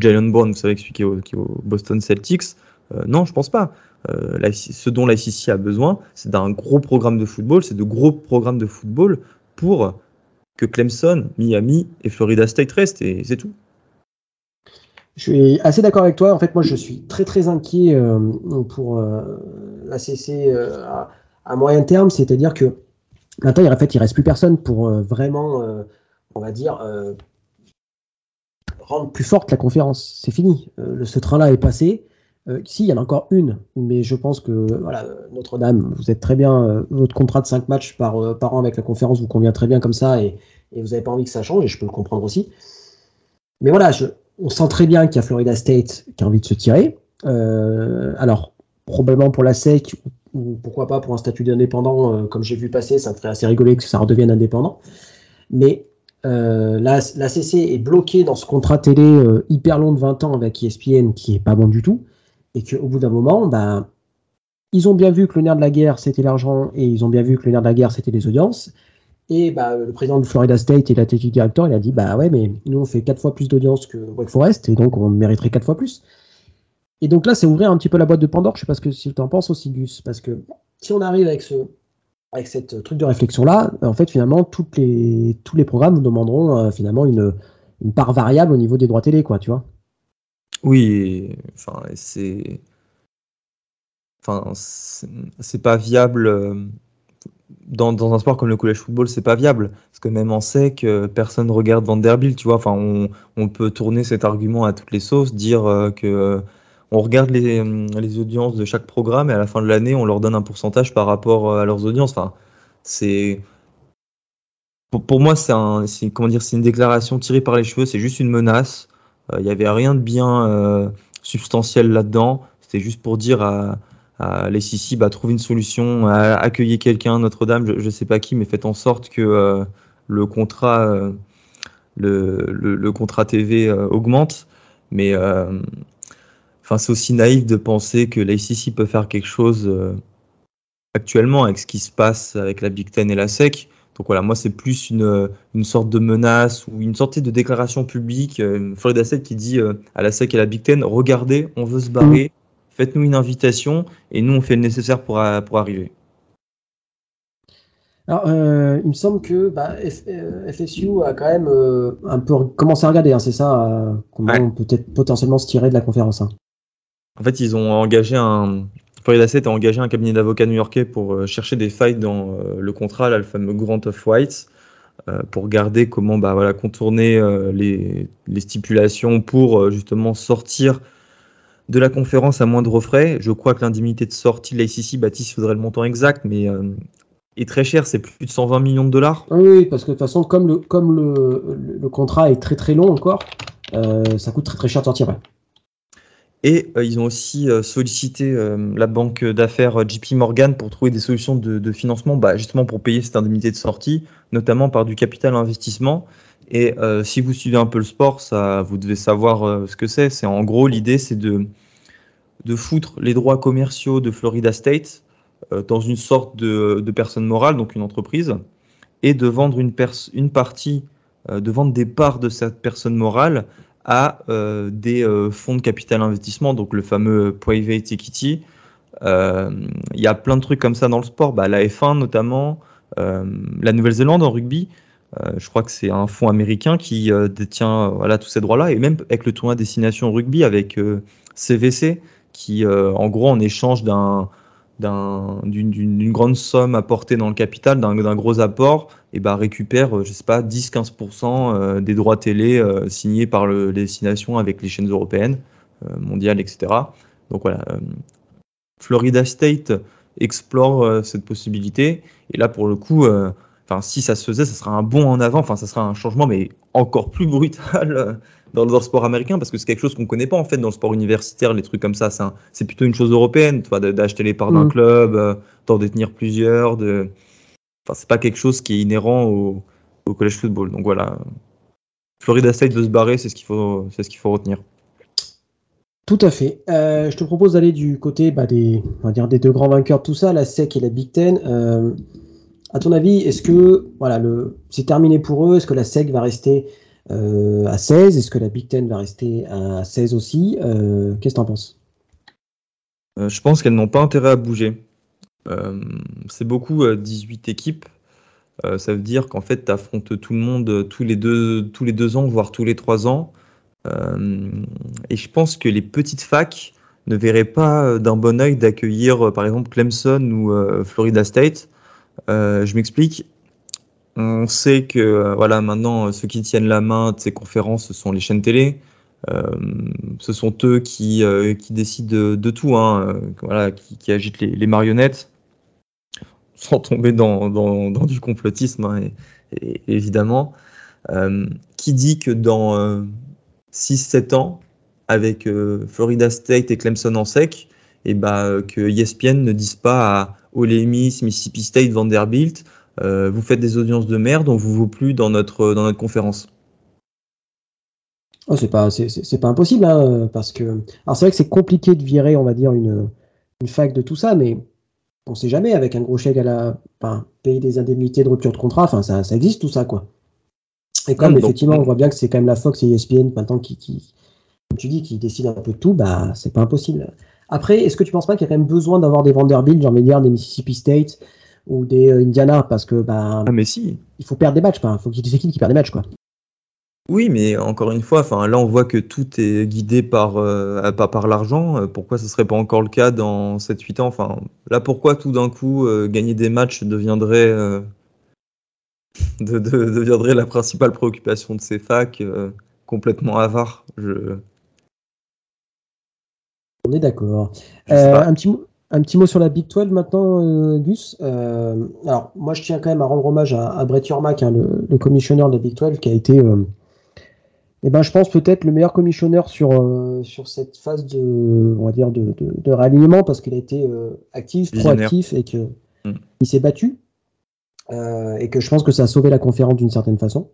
Jalen Brown, vous savez, expliquer au, au Boston Celtics, euh, non, je pense pas. ce dont la a besoin, c'est d'un gros programme de football, c'est de gros programmes de football pour que Clemson, Miami et Florida State restent, et c'est tout. Je suis assez d'accord avec toi. En fait, moi, je suis très très inquiet pour la CC à moyen terme, c'est-à-dire que maintenant, en fait, il reste plus personne pour euh, vraiment, euh, on va dire, euh, rendre plus forte la conférence. C'est fini. ce train-là est passé. si, il y en a encore une, mais je pense que voilà, Notre-Dame, vous êtes très bien, votre contrat de 5 matchs par, par an avec la conférence vous convient très bien comme ça et, vous n'avez pas envie que ça change, et je peux le comprendre aussi. Mais voilà, on sent très bien qu'il y a Florida State qui a envie de se tirer. alors, probablement pour la SEC, ou pourquoi pas pour un statut d'indépendant, euh, comme j'ai vu passer, ça me ferait assez rigoler que ça redevienne indépendant. Mais la, la, CC est bloquée dans ce contrat télé hyper long de 20 ans avec ESPN qui est pas bon du tout, et qu'au bout d'un moment, bah, ils ont bien vu que le nerf de la guerre, c'était l'argent, et ils ont bien vu que le nerf de la guerre, c'était les audiences. Et bah, le président de Florida State et l'athletic director, il a dit bah ouais, mais nous on fait quatre fois plus d'audience que Wake Forest, et donc on mériterait quatre fois plus. Et donc là, c'est ouvrir un petit peu la boîte de Pandore. Je sais pas ce que si tu en penses aussi, Gus, parce que si on arrive avec ce avec cette truc de réflexion là, en fait finalement toutes les tous les programmes nous demanderont euh, finalement une, une part variable au niveau des droits télé, quoi, tu vois. Oui, enfin c'est enfin, c'est pas viable. Euh, dans, dans, un sport comme le college football, c'est pas viable. Parce que même en sec, euh, personne regarde Vanderbilt, tu vois. Enfin, on, on, peut tourner cet argument à toutes les sauces, dire euh, que on regarde les, les, audiences de chaque programme et à la fin de l'année, on leur donne un pourcentage par rapport à leurs audiences. Enfin, c'est pour, pour, moi, c'est un, comment dire, c'est une déclaration tirée par les cheveux. C'est juste une menace. Il n'y avait rien de bien substantiel là-dedans. C'était juste pour dire à, les Sissi bah, trouve une solution, accueillir quelqu'un, Notre-Dame, je ne sais pas qui, mais faites en sorte que euh, le contrat, euh, le, contrat TV euh, augmente. Mais enfin, c'est aussi naïf de penser que la SEC peut faire quelque chose actuellement avec ce qui se passe avec la Big Ten et la SEC. Donc voilà, moi c'est plus une, une, sorte de menace ou une sorte de déclaration publique. Florida State qui dit à la SEC et à la Big Ten, regardez, on veut se barrer, faites-nous une invitation et nous on fait le nécessaire pour, pour arriver. Alors, euh, il me semble que bah, FSU euh, a quand même euh, un peu commencé à regarder, hein, c'est ça, comment on peut peut-être potentiellement se tirer de la conférence. Hein. En fait, ils ont engagé un. Florida State a engagé un cabinet d'avocats new-yorkais pour chercher des failles dans le contrat, là, le fameux Grant of Whites, pour regarder comment bah, voilà, contourner les, les, stipulations pour justement sortir de la conférence à moindre frais. Je crois que l'indemnité de sortie de l'ACC, Baptiste, il faudrait le montant exact, mais euh, est très cher, c'est plus de 120 millions de dollars. Oui, parce que de toute façon, comme le, comme le, contrat est très très long encore, euh, ça coûte très très cher de sortir. Et euh, ils ont aussi sollicité la banque d'affaires JP Morgan pour trouver des solutions de, financement, bah, justement pour payer cette indemnité de sortie, notamment par du capital investissement. Et si vous suivez un peu le sport, ça, vous devez savoir ce que c'est. C'est en gros l'idée, c'est de de foutre les droits commerciaux de Florida State euh, dans une sorte de, personne morale, donc une entreprise, et de vendre une, une partie, euh, de vendre des parts de cette personne morale à euh, des fonds de capital investissement, donc le fameux private equity. Il y a plein de trucs comme ça dans le sport, bah, la F1 notamment, la Nouvelle-Zélande en rugby. Je crois que c'est un fonds américain qui détient voilà, tous ces droits-là, et même avec le tournoi Destination Rugby avec CVC, qui, euh, en gros, en échange d'un d'une grande somme apportée dans le capital, d'un gros apport, et bah, récupère, euh, je sais pas, 10-15% euh, des droits télé signés par le, les destinations avec les chaînes européennes, mondiales, etc. Donc voilà, Florida State explore cette possibilité, et là, pour le coup, enfin, si ça se faisait, ça sera un bond en avant, enfin, ça sera un changement, mais encore plus brutal dans, le sport américain parce que c'est quelque chose qu'on connaît pas en fait dans le sport universitaire, les trucs comme ça. C'est plutôt une chose européenne, d'acheter les parts d'un mm. club, euh, d'en détenir plusieurs. De... Enfin, c'est pas quelque chose qui est inhérent au, au college football. Donc voilà, Florida State veut se barrer, c'est ce qu'il faut, c'est ce qu'il faut retenir. Tout à fait. Euh, je te propose d'aller du côté bah, des, on va dire des deux grands vainqueurs de tout ça, la SEC et la Big Ten. Euh, à ton avis, est-ce que voilà, c'est terminé pour eux? Est-ce que la SEC va rester euh, à 16 Est-ce que la Big Ten va rester à 16 aussi? Euh, Qu'est-ce que tu en penses? Euh, Je pense qu'elles n'ont pas intérêt à bouger. c'est beaucoup 18 équipes. ça veut dire qu'en fait, tu affrontes tout le monde tous les, deux, tous les deux ans, voire tous les trois ans. et je pense que les petites facs ne verraient pas d'un bon oeil d'accueillir, par exemple, Clemson ou Florida State. Je m'explique. On sait que euh, voilà maintenant euh, ceux qui tiennent la main de ces conférences ce sont les chaînes télé. Euh, ce sont eux qui, qui décident de, tout, hein, voilà, qui, agitent les, marionnettes, sans tomber dans, dans, du complotisme, hein, évidemment. qui dit que dans 6-7 ans, avec Florida State et Clemson en sec, et eh bah, que ESPN ne dise pas à Ole Miss, Mississippi State, Vanderbilt, vous faites des audiences de merde, on vous vaut plus dans notre, dans notre conférence. Oh, c'est pas, c'est, pas impossible, hein, parce que. Alors, c'est vrai que c'est compliqué de virer, on va dire, une, une fac de tout ça, mais on sait jamais, avec un gros chèque à la. Enfin, payer des indemnités de rupture de contrat, enfin, ça, ça existe tout ça, quoi. Et comme, effectivement, on voit bien que c'est quand même la Fox et ESPN maintenant qui, qui, comme tu dis, qui décident un peu de tout, bah, c'est pas impossible. Après, est-ce que tu penses pas qu'il y a quand même besoin d'avoir des Vanderbilt, j'ai envie de dire, des Mississippi State ou des euh, Indiana, parce que, bah. Ah, mais si. Il faut perdre des matchs, il faut qu'il y ait des équipes qui perdent des matchs, quoi. Oui, mais encore une fois, enfin là on voit que tout est guidé par euh, pas par l'argent. Euh, pourquoi ce serait pas encore le cas dans 7-8 ans? Enfin là, pourquoi tout d'un coup euh, gagner des matchs deviendrait (laughs) de, deviendrait la principale préoccupation de ces facs complètement avare? Je On est d'accord. un petit mot. Un petit mot sur la Big 12 maintenant, Gus. alors, moi, je tiens quand même à rendre hommage à, Brett Yormack, hein, le, le commissionneur de la Big 12, qui a été eh ben, je pense peut-être le meilleur commissionneur sur, euh, sur cette phase de, on va dire de, de, de réalignement parce qu'il a été euh, actif, proactif et que mm. il s'est battu euh, et que je pense que ça a sauvé la conférence d'une certaine façon.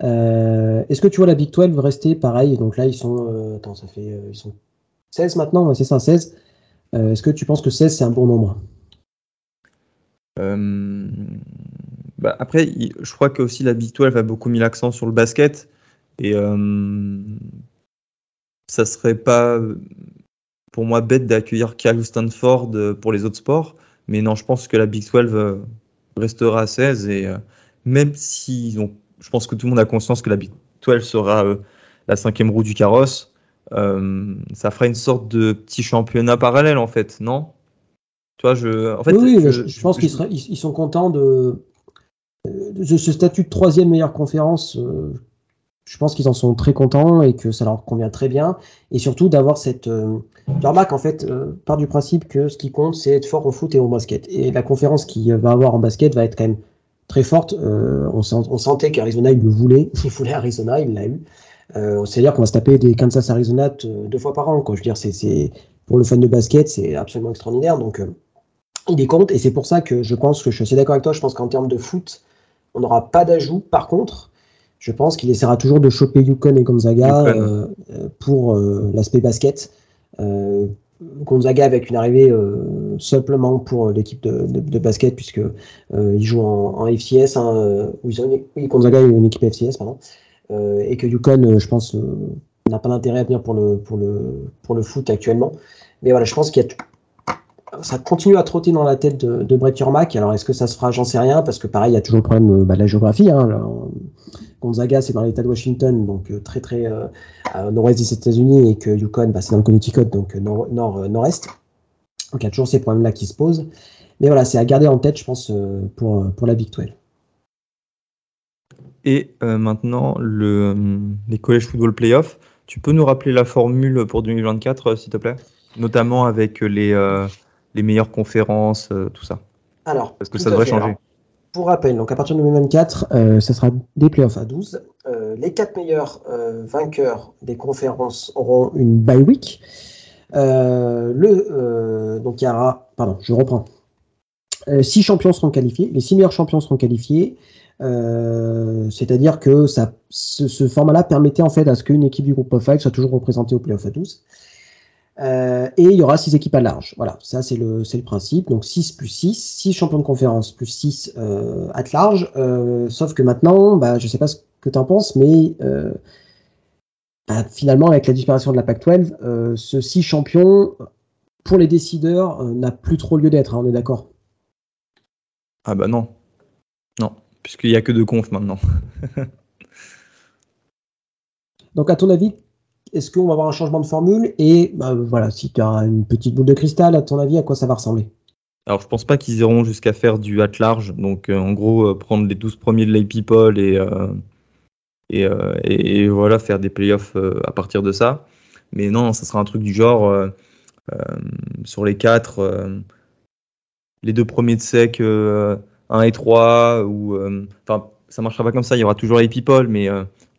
Est-ce que tu vois la Big 12 rester pareil? Donc là, ils sont, attends, ça fait, ils sont 16 maintenant, c'est ça, 16. Est-ce que tu penses que 16 c'est un bon nombre? Bah après, je crois que aussi la Big 12 a beaucoup mis l'accent sur le basket. Et euh, ça serait pas pour moi bête d'accueillir Cal ou Stanford euh, pour les autres sports. Mais non, je pense que la Big 12 euh, restera à 16. Et même si ont, je pense que tout le monde a conscience que la Big 12 sera la cinquième roue du carrosse, ça fera une sorte de petit championnat parallèle en fait, non? Toi, je, en fait, oui, je, pense qu'ils ils sont contents de, de, ce statut de troisième meilleure conférence je pense qu'ils en sont très contents et que ça leur convient très bien. Et surtout d'avoir cette. Euh, en fait, euh, part du principe que ce qui compte, c'est être fort au foot et au basket. Et la conférence qu'il va avoir en basket va être quand même très forte. Euh, on, sentait qu'Arizona, il le voulait. (laughs) Il voulait Arizona, il l'a eu. Euh, C'est-à-dire qu'on va se taper des Kansas-Arizona deux fois par an. Quoi. Je veux dire, c'est, pour le fan de basket, c'est absolument extraordinaire. Donc, il est compte. Et c'est pour ça que je pense que je suis assez d'accord avec toi. Je pense qu'en termes de foot, on n'aura pas d'ajout. Par contre, je pense qu'il essaiera toujours de choper Yukon et Gonzaga euh, pour euh, l'aspect basket. Euh, Gonzaga avec une arrivée simplement pour l'équipe de, basket puisque il joue en, FCS. Hein, oui, Gonzaga est une équipe FCS, pardon. Et que Yukon, je pense, n'a pas d'intérêt à venir pour le, pour, le, pour le foot actuellement. Mais voilà, je pense qu'il y a ça continue à trotter dans la tête de, Brett Yormack. Alors, est-ce que ça se fera? J'en sais rien, parce que pareil, il y a toujours le problème bah, de la géographie. Hein, Gonzaga, c'est dans l'État de Washington, donc euh, très très euh, nord-ouest des États-Unis, et que Yukon, bah, c'est dans le Connecticut, donc euh, nord, nord, nord-est. Donc il y a toujours ces problèmes-là qui se posent. Mais voilà, c'est à garder en tête, je pense, pour, pour la Big 12. Et maintenant, le, les College Football Playoffs. Tu peux nous rappeler la formule pour 2024, s'il te plaît? Notamment avec les, les meilleures conférences, tout ça. Alors, parce que ça devrait changer. Pour rappel, donc à partir de 2024, euh, ce sera des playoffs à 12. Euh, les quatre meilleurs euh, vainqueurs des conférences auront une bye week. le, donc il y aura, pardon, je reprends. six champions seront qualifiés. Les six meilleurs champions seront qualifiés. C'est-à-dire que ça, ce, format-là permettait en fait à ce qu'une équipe du groupe of soit toujours représentée au playoff à 12. Euh, et il y aura 6 équipes à large. Voilà, ça c'est le, le principe. Donc 6 plus 6, 6 champions de conférence plus 6 euh, à large. Euh, sauf que maintenant, bah, je sais pas ce que tu en penses, mais euh, bah, finalement, avec la disparition de la PAC-12, euh, ce 6 champions, pour les décideurs, n'a plus trop lieu d'être, hein, on est d'accord? Ah bah non. Non, puisqu'il n'y a que deux confs maintenant. (laughs) Donc à ton avis, est-ce qu'on va avoir un changement de formule Et bah, voilà, si tu as une petite boule de cristal, à ton avis, à quoi ça va ressembler? Alors, je pense pas qu'ils iront jusqu'à faire du at large. Donc, euh, en gros, euh, prendre les 12 premiers de et, euh, et, et, voilà, faire des playoffs à partir de ça. Mais non, ça sera un truc du genre sur les 4, les deux premiers de sec, 1 et 3, ou. Enfin, ça marchera pas comme ça. Il y aura toujours les people, mais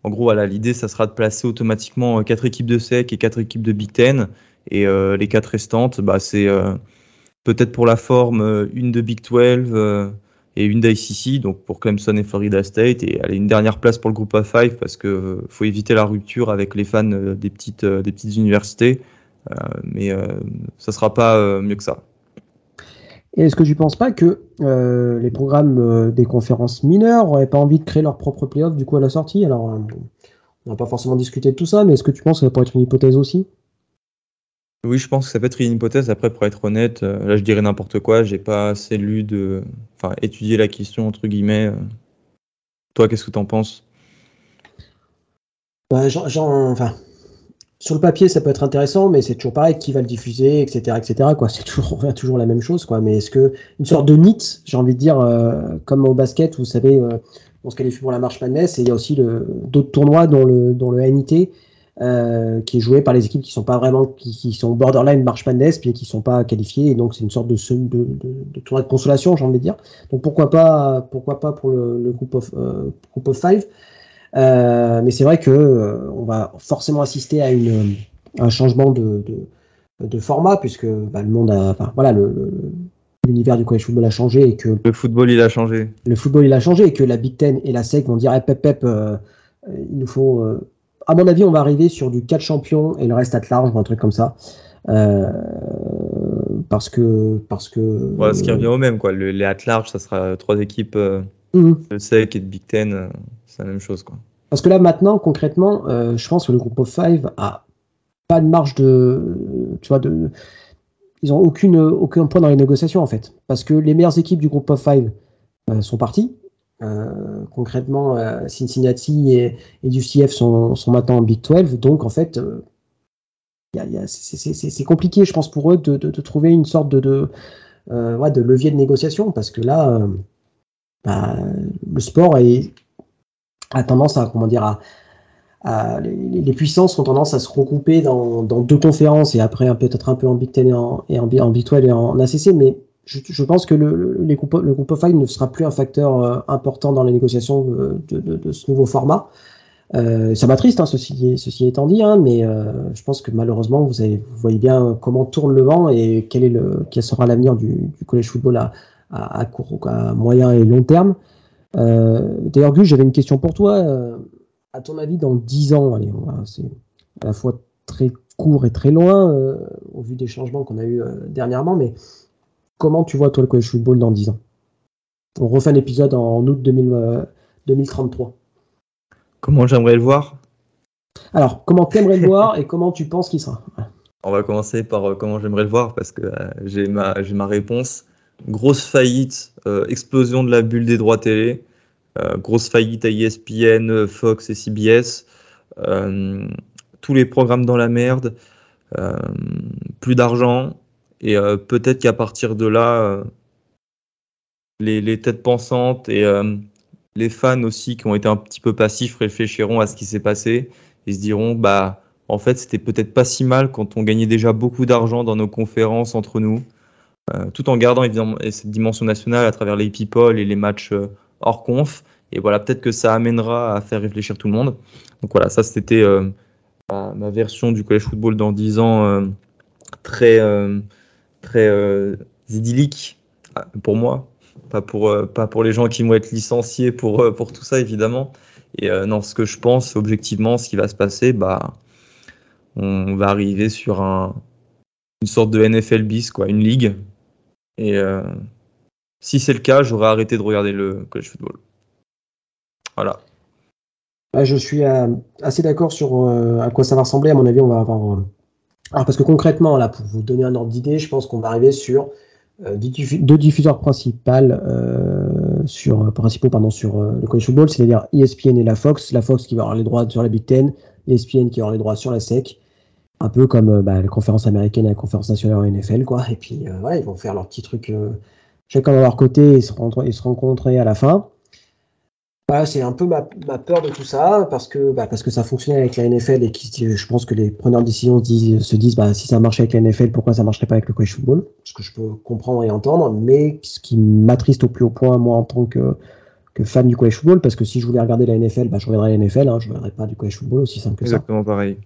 en gros, voilà, l'idée, ça sera de placer automatiquement euh, quatre équipes de SEC et quatre équipes de Big Ten. Et euh, les quatre restantes, bah, c'est euh, peut-être pour la forme une de Big 12 et une d'ICC, donc pour Clemson et Florida State, et aller une dernière place pour le groupe of five parce que faut éviter la rupture avec les fans des petites, universités, mais ça sera pas mieux que ça. Et est-ce que tu ne penses pas que les programmes des conférences mineures n'auraient pas envie de créer leur propre playoff du coup à la sortie? Alors, on n'a pas forcément discuté de tout ça, mais est-ce que tu penses que ça pourrait être une hypothèse aussi? Oui, je pense que ça peut être une hypothèse. Après, pour être honnête, euh, là, je dirais n'importe quoi. J'ai pas assez lu de, enfin, étudier la question entre guillemets. Euh. Toi, qu'est-ce que tu en penses? Bah, enfin, sur le papier, ça peut être intéressant, mais c'est toujours pareil. Qui va le diffuser, etc., etc. Quoi, c'est (laughs) toujours, toujours la même chose, quoi. Mais est-ce que une sorte de NIT, j'ai envie de dire, euh, comme au basket, vous savez, on se qualifie pour la marche Madness, et il y a aussi d'autres tournois dont le, dont le NIT euh, qui est joué par les équipes qui sont pas vraiment, qui, sont borderline marche Madness, puis qui sont pas qualifiées, et donc c'est une sorte de, de, de, tournoi de consolation, j'ai envie de dire. Donc pourquoi pas, pourquoi pas pour le, groupe of, euh, group of five. Euh, mais c'est vrai que euh, on va forcément assister à une, un changement de, de, format, puisque bah, le monde a, enfin, voilà, l'univers du college football a changé et que le football il a changé. Le football il a changé et que la Big Ten et la SEC vont dire hey, pep pep, il nous faut à mon avis, on va arriver sur du 4 champions et le reste à large ou un truc comme ça. Euh, parce que. Parce que ouais, ce qui revient au même, quoi. Le, les at large, ça sera trois équipes euh, mhm. de SEC et de Big Ten. Euh, c'est la même chose, quoi. Parce que là, maintenant, concrètement, je pense que le groupe of five a pas de marge de. Tu vois, de. Ils ont aucune, aucun point dans les négociations, en fait. Parce que les meilleures équipes du groupe of five sont parties. Euh, concrètement, euh, Cincinnati et, et UCF sont, sont, maintenant en Big 12, donc en fait, euh, c'est compliqué, je pense, pour eux de, de, de trouver une sorte de, de, ouais, de, levier de négociation, parce que là, bah, le sport a tendance à, comment dire, à, les, puissances ont tendance à se regrouper dans, deux conférences et après peut-être un peu en Big Ten et en, et en, Big 12 et en ACC, mais je, pense que le, les groupes, le groupe of five ne sera plus un facteur euh, important dans les négociations de, ce nouveau format. Euh, ça m'attriste, hein, ceci, étant dit, hein, mais euh, je pense que malheureusement, vous, voyez bien comment tourne le vent et quel sera l'avenir du, du collège football à, à, court, à moyen et long terme. D'ailleurs, Gus, j'avais une question pour toi. à ton avis, dans 10 ans, c'est à la fois très court et très loin au vu des changements qu'on a eu dernièrement, mais Comment tu vois toi le college football dans 10 ans? On refait un épisode en, août 2033. Euh, comment j'aimerais le voir? Alors, comment tu aimerais le voir et comment tu penses qu'il sera? On va commencer par euh, comment j'aimerais le voir parce que euh, j'ai ma, ma réponse. Grosse faillite, explosion de la bulle des droits télé, grosse faillite à ESPN, Fox et CBS, tous les programmes dans la merde, plus d'argent, et euh, peut-être qu'à partir de là, euh, les, têtes pensantes et euh, les fans aussi qui ont été un petit peu passifs réfléchiront à ce qui s'est passé et se diront bah en fait c'était peut-être pas si mal quand on gagnait déjà beaucoup d'argent dans nos conférences entre nous, tout en gardant évidemment cette dimension nationale à travers les people et les matchs hors conf. Et voilà, peut-être que ça amènera à faire réfléchir tout le monde. Donc voilà, ça c'était ma, version du collège football dans 10 ans, très très euh, idyllique pour moi, pas pour, euh, pas pour les gens qui vont être licenciés pour, euh, pour tout ça, évidemment. Et non, ce que je pense, objectivement, ce qui va se passer, bah, on va arriver sur un, une sorte de NFL bis, quoi, une ligue. Et si c'est le cas, j'aurais arrêté de regarder le college football. Voilà. Bah, je suis assez d'accord sur à quoi ça va ressembler. À mon avis, on va avoir alors parce que concrètement, là, pour vous donner un ordre d'idée, je pense qu'on va arriver sur euh, deux diffuseurs principaux, euh, sur, principaux pardon, sur euh, le college football, c'est-à-dire ESPN et la Fox. La Fox qui va avoir les droits sur la Big Ten, ESPN qui va avoir les droits sur la SEC. Un peu comme bah, la conférence américaine et la conférence nationale en NFL, quoi. Et puis, voilà, ils vont faire leur petit truc chacun de leur côté et se, et se rencontrer à la fin c'est un peu ma, peur de tout ça, parce que, bah, parce que ça fonctionnait avec la NFL et qui, je pense que les preneurs de décision se disent, bah, si ça marchait avec la NFL, pourquoi ça marcherait pas avec le college football? Ce que je peux comprendre et entendre, mais ce qui m'attriste au plus haut point, moi, en tant que, que fan du college football, parce que si je voulais regarder la NFL, bah, je regarderais la NFL, hein, je ne regarderais pas du college football aussi simple que ça. Exactement pareil.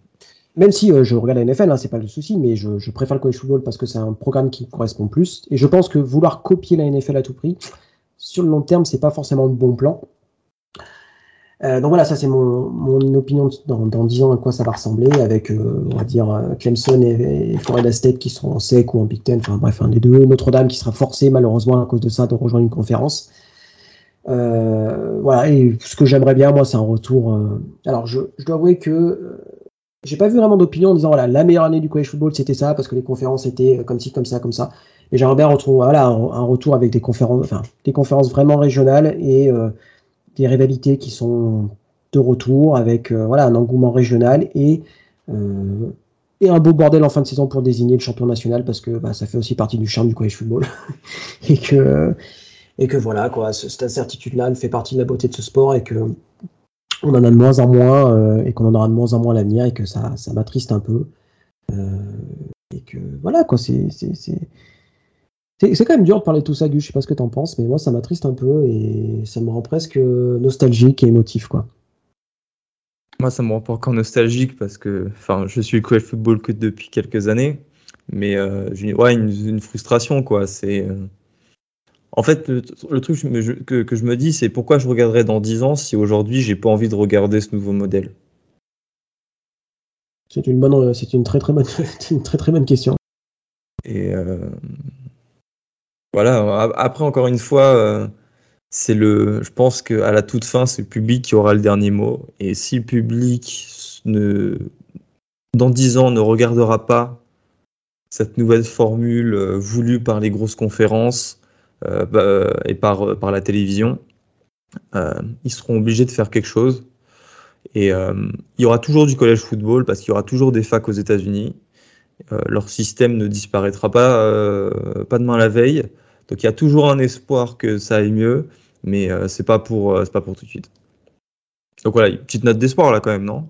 Même si euh, je regarde la NFL, hein, c'est pas le souci, mais je, préfère le college football parce que c'est un programme qui correspond plus. Et je pense que vouloir copier la NFL à tout prix, sur le long terme, c'est pas forcément le bon plan. Euh, donc voilà, ça c'est mon, mon, opinion dans, dans 10 ans à quoi ça va ressembler avec, euh, on va dire, Clemson et, Florida State qui seront en SEC ou en Big Ten, enfin bref, un des deux. Notre-Dame qui sera forcé malheureusement à cause de ça de rejoindre une conférence. voilà, et ce que j'aimerais bien, moi, c'est un retour. alors, je, je, dois avouer que j'ai pas vu vraiment d'opinion en disant, voilà, la meilleure année du college football, c'était ça, parce que les conférences étaient comme ci, comme ça, comme ça. Et j'aimerais bien retrouver, voilà, un, retour avec des conférences, enfin, des conférences vraiment régionales et des rivalités qui sont de retour avec euh, voilà, un engouement régional et, euh, et un beau bordel en fin de saison pour désigner le champion national parce que bah, ça fait aussi partie du charme du college football (laughs) et que et que voilà quoi cette incertitude là elle fait partie de la beauté de ce sport et que on en a de moins en moins euh, et qu'on en aura de moins en moins à l'avenir et que ça ça m'attriste un peu et que voilà quoi c'est c'est quand même dur de parler de tout ça, Gus. Je sais pas ce que t'en penses, mais moi, ça m'attriste un peu et ça me rend presque nostalgique et émotif, quoi. Moi, ça me rend pas encore nostalgique parce que, je suis le football que depuis quelques années, mais euh, ouais, une, frustration, quoi. C'est, euh, en fait, le, truc que, que, je me dis, c'est pourquoi je regarderai dans 10 ans si aujourd'hui j'ai pas envie de regarder ce nouveau modèle? C'est une bonne, c'est une très très bonne, (laughs) une très très bonne question. Et euh, voilà. Après, encore une fois, euh, c'est le. Je pense qu'à la toute fin, c'est le public qui aura le dernier mot. Et si le public ne, dans dix ans, ne regardera pas cette nouvelle formule euh, voulue par les grosses conférences euh, bah, et par, par la télévision, ils seront obligés de faire quelque chose. Et il y aura toujours du collège football parce qu'il y aura toujours des facs aux États-Unis. Euh, leur système ne disparaîtra pas, euh, pas demain la veille. Donc il y a toujours un espoir que ça aille mieux, mais euh, c'est pas pour pas pour tout de suite. Donc voilà, une petite note d'espoir là quand même, non?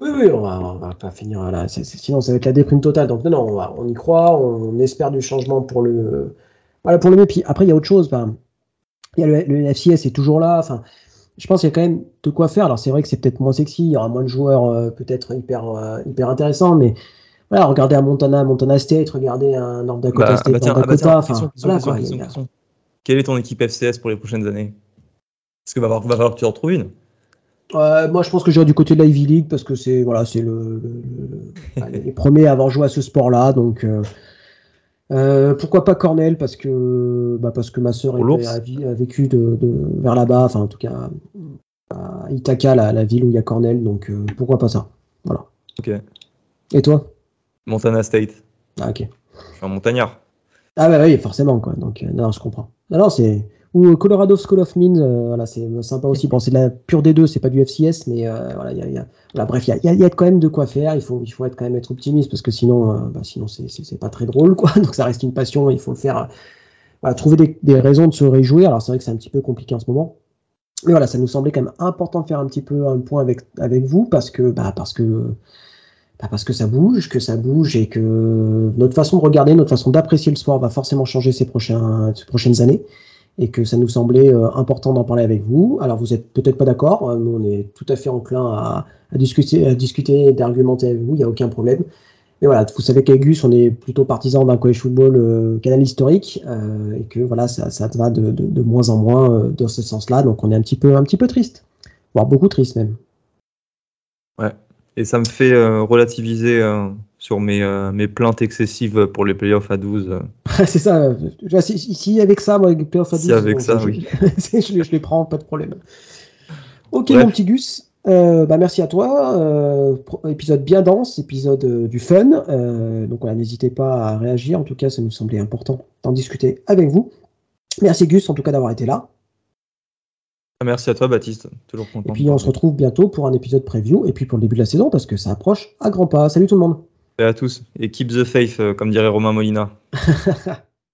Oui, oui, on va, va pas finir là. sinon, ça va être la déprime totale. Donc non, non, on, on y croit, on espère du changement pour le, voilà, pour le mieux. Puis après, il y a autre chose. il y a le, le FCS est toujours là. Enfin, je pense qu'il y a quand même de quoi faire. Alors c'est vrai que c'est peut-être moins sexy, il y aura moins de joueurs peut-être hyper, hyper intéressants, mais voilà, regardez à Montana, Montana State, regardez un North Dakota bah, State, bah North Dakota. enfin, Quelle est ton équipe FCS pour les prochaines années? Est-ce qu'il va, va, falloir que tu en trouves une moi, je pense que j'irai du côté de la Ivy League parce que c'est voilà, c'est le, (laughs) les premiers à avoir joué à ce sport-là. Donc, euh, pourquoi pas Cornell parce que bah, parce que ma sœur a, vécu de, vers là-bas, enfin en tout cas à Ithaca, la, la, ville où il y a Cornell. Donc, euh, pourquoi pas ça Voilà. Ok. Et toi? Montana State. Ah, ok. Je suis un montagnard. Ah, bah oui, forcément, quoi. Donc, euh, non, je comprends. Alors, c'est. Ou Colorado School of Mines, euh, voilà, c'est sympa aussi. Bon, c'est de la pure des deux, c'est pas du FCS, mais euh, voilà, y y a, voilà, bref, il y a, quand même de quoi faire. Il faut, il faut être quand même être optimiste parce que sinon, bah, sinon c'est pas très drôle, quoi. (laughs) Donc, ça reste une passion, il faut le faire. Voilà, trouver des, des, raisons de se réjouir. Alors, c'est vrai que c'est un petit peu compliqué en ce moment. Mais voilà, ça nous semblait quand même important de faire un petit peu un point avec, avec vous parce que, bah, parce que bah, parce que ça bouge, que ça bouge et que notre façon de regarder, notre façon d'apprécier le sport va forcément changer ces, prochains, ces prochaines années et que ça nous semblait euh, important d'en parler avec vous. Alors vous êtes peut-être pas d'accord, hein, nous on est tout à fait enclin à, discuter, à discuter, d'argumenter avec vous, il n'y a aucun problème. Mais voilà, vous savez qu'Agus, on est plutôt partisan d'un college football euh, canal historique euh, et que voilà, ça, va de, moins en moins euh, dans ce sens-là. Donc on est un petit peu, un petit peu triste, voire beaucoup triste même. Ouais, et ça me fait euh, relativiser euh, sur mes, euh, mes plaintes excessives pour les playoffs à 12. (laughs) c'est ça. Si, avec ça, moi, les playoffs à 12, si avec ça, je, oui. (laughs) je, les prends, pas de problème. Ok, mon petit Gus. bah, merci à toi. épisode bien dense, épisode du fun. donc voilà, n'hésitez pas à réagir. En tout cas, ça nous semblait important d'en discuter avec vous. Merci Gus, en tout cas, d'avoir été là. Merci à toi, Baptiste. Toujours content. Et puis, on se retrouve bientôt pour un épisode preview et puis pour le début de la saison parce que ça approche à grands pas. Salut tout le monde. À tous. Et keep the faith, euh, comme dirait Romain Molina. (laughs)